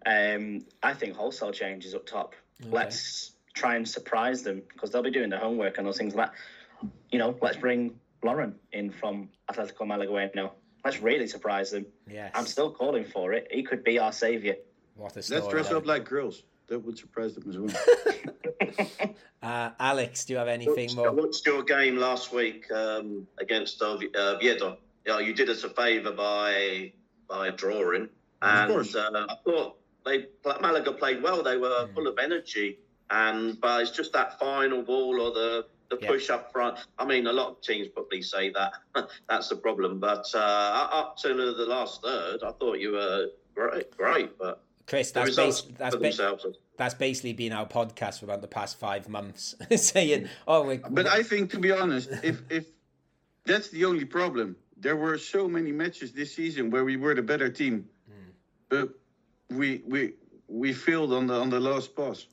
Um, I think wholesale changes up top. Let's try and surprise them because they'll be doing their homework and those things like that. You know, let's bring Lauren in from Atletico Malagueno. Let's really surprise them. Yes. I'm still calling for it. He could be our saviour. What a story. Let's dress that up like girls. That would surprise them as well. Uh, Alex, do you have anything I more? watched your game last week um, against uh, Viedo. Yeah, you did us a favour by by drawing, and course. uh, I thought they Malaga played well. They were Mm. full of energy, and but it's just that final ball or the the Yeah. push up front. I mean, a lot of teams probably say that that's the problem, but uh, up to the last third, I thought you were great, great, but Chris, that's, results bas- that's, ba- that's basically been our podcast for about the past five months, saying, oh, we But I think, to be honest, if if that's the only problem, there were so many matches this season where we were the better team, but we we we failed on the on the last pass.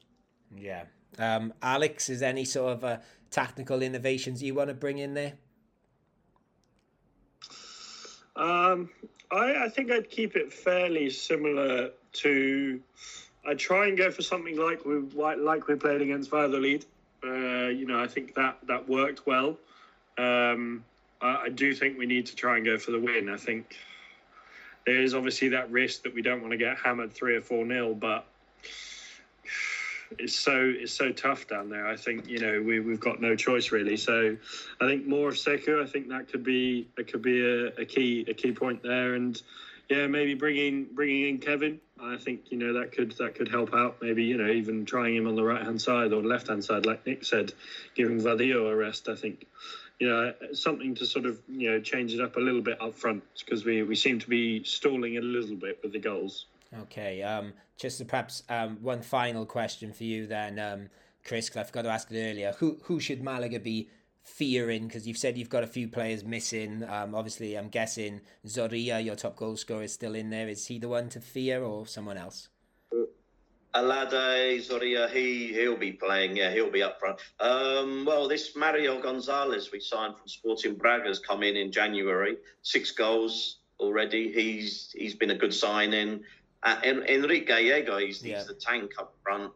Yeah. Um, Alex, is any sort of uh, tactical innovations you want to bring in there? Um, I, I think I'd keep it fairly similar to. I'd try and go for something like we like we played against Valladolid. Uh, you know, I think that that worked well. Um, I, I do think we need to try and go for the win. I think there is obviously that risk that we don't want to get hammered three or four nil, but it's so it's so tough down there. I think you know we we've got no choice really. So I think more of Sekou. I think that could be it could be a, a key a key point there, and yeah, maybe bringing bringing in Kevin. I think you know that could that could help out. Maybe you know even trying him on the right hand side or left hand side, like Nick said, giving Vadillo a rest. I think you know something to sort of you know change it up a little bit up front because we we seem to be stalling a little bit with the goals. Okay. Um, just perhaps um, one final question for you then, um, Chris, 'cause I forgot to ask it earlier. Who who should Malaga be fearing? Because you've said you've got a few players missing. Um, obviously, I'm guessing Zorrilla, your top goal scorer, is still in there. Is he the one to fear or someone else? Elady, Zorrilla, he he'll be playing. Yeah, he'll be up front. Um, well, this Mario Gonzalez we signed from Sporting Braga has come in in January. Six goals already. He's he's been a good signing. Uh, En- Enrique Gallego, he's, Yeah. he's the tank up front.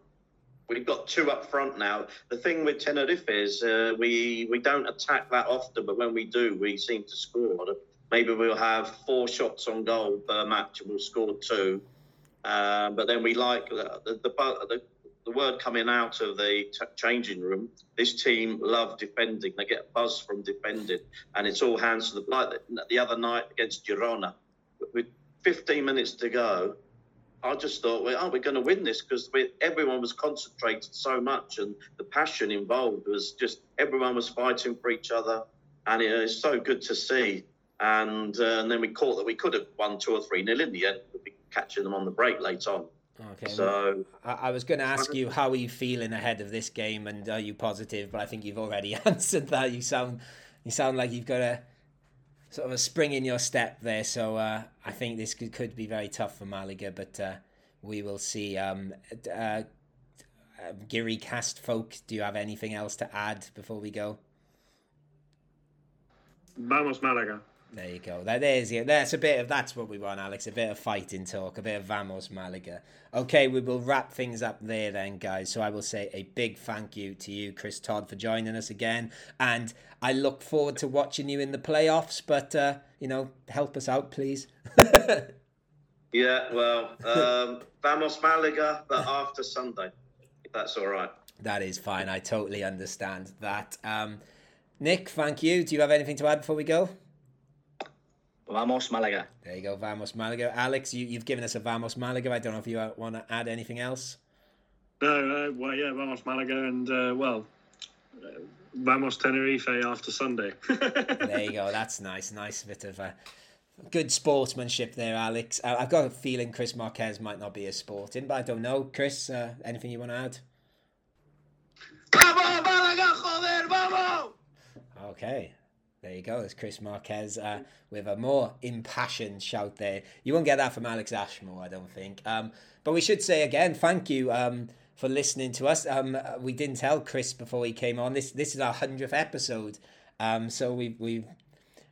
We've got two up front now. The thing with Tenerife is uh, we we don't attack that often, but when we do, we seem to score. Maybe we'll have four shots on goal per match, and we'll score two. Uh, but then we like the the, the, the word coming out of the t- changing room. This team love defending. They get buzz from defending, and it's all hands to the like the, the other night against Girona. With 15 minutes to go, I just thought, well, oh, we're going to win this because everyone was concentrated so much, and the passion involved was just everyone was fighting for each other, and it was so good to see. And, uh, and then we caught that we could have won two or three nil in the end, catching them on the break late on. Okay. So I, I was going to ask you how are you feeling ahead of this game, and are you positive? But I think you've already answered that. You sound you sound like you've got a sort of a spring in your step there. So uh, I think this could, could be very tough for Malaga, but uh, we will see. Um, uh, Giri cast folk, do you have anything else to add before we go? Vamos Malaga. There you go. That is yeah. That's a bit of that's what we want, Alex. A bit of fighting talk, a bit of Vamos Malaga. Okay, we will wrap things up there then, guys. So I will say a big thank you to you, Chris Todd, for joining us again, and I look forward to watching you in the playoffs. But uh, you know, help us out, please. yeah, well, um, Vamos Malaga, but after Sunday, if that's all right. That is fine. I totally understand that. Um, Nick, thank you. Do you have anything to add before we go? Vamos Malaga. There you go, Vamos Malaga. Alex, you, you've given us a Vamos Malaga. I don't know if you want to add anything else. No, uh, well, yeah, Vamos Malaga, and uh, well, uh, Vamos Tenerife after Sunday. there you go. That's nice. Nice bit of a good sportsmanship there, Alex. Uh, I've got a feeling Chris Marquez might not be as sporting, but I don't know. Chris, uh, anything you want to add? Vamos, Malaga, joder, vamos! Okay. There you go. There's Chris Marquez uh, with a more impassioned shout there. You won't get that from Alex Ashmore, I don't think. Um, but we should say again, thank you um, for listening to us. Um, we didn't tell Chris before he came on. This this is our hundredth episode. Um, so we we've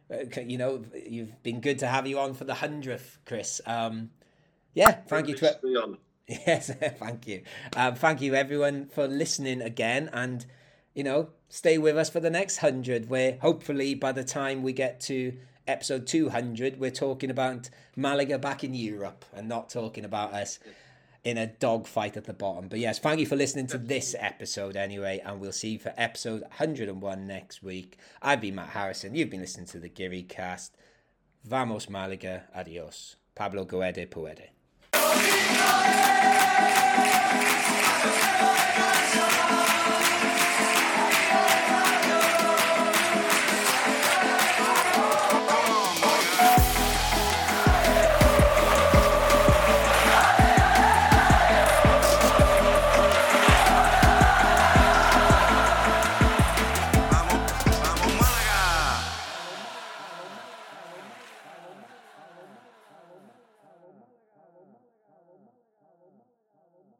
uh, you know you've been good to have you on for the hundredth, Chris. Um, yeah, thank you to. Yes, thank you. Um, thank you everyone for listening again and you know, stay with us for the next 100, where hopefully by the time we get to episode 200, we're talking about Malaga back in Europe and not talking about us in a dogfight at the bottom. But yes, thank you for listening to this episode anyway, and we'll see you for episode 101 next week. I've been Matt Harrison. You've been listening to the Geary cast. Vamos Malaga. Adios. Pablo Guede Puede.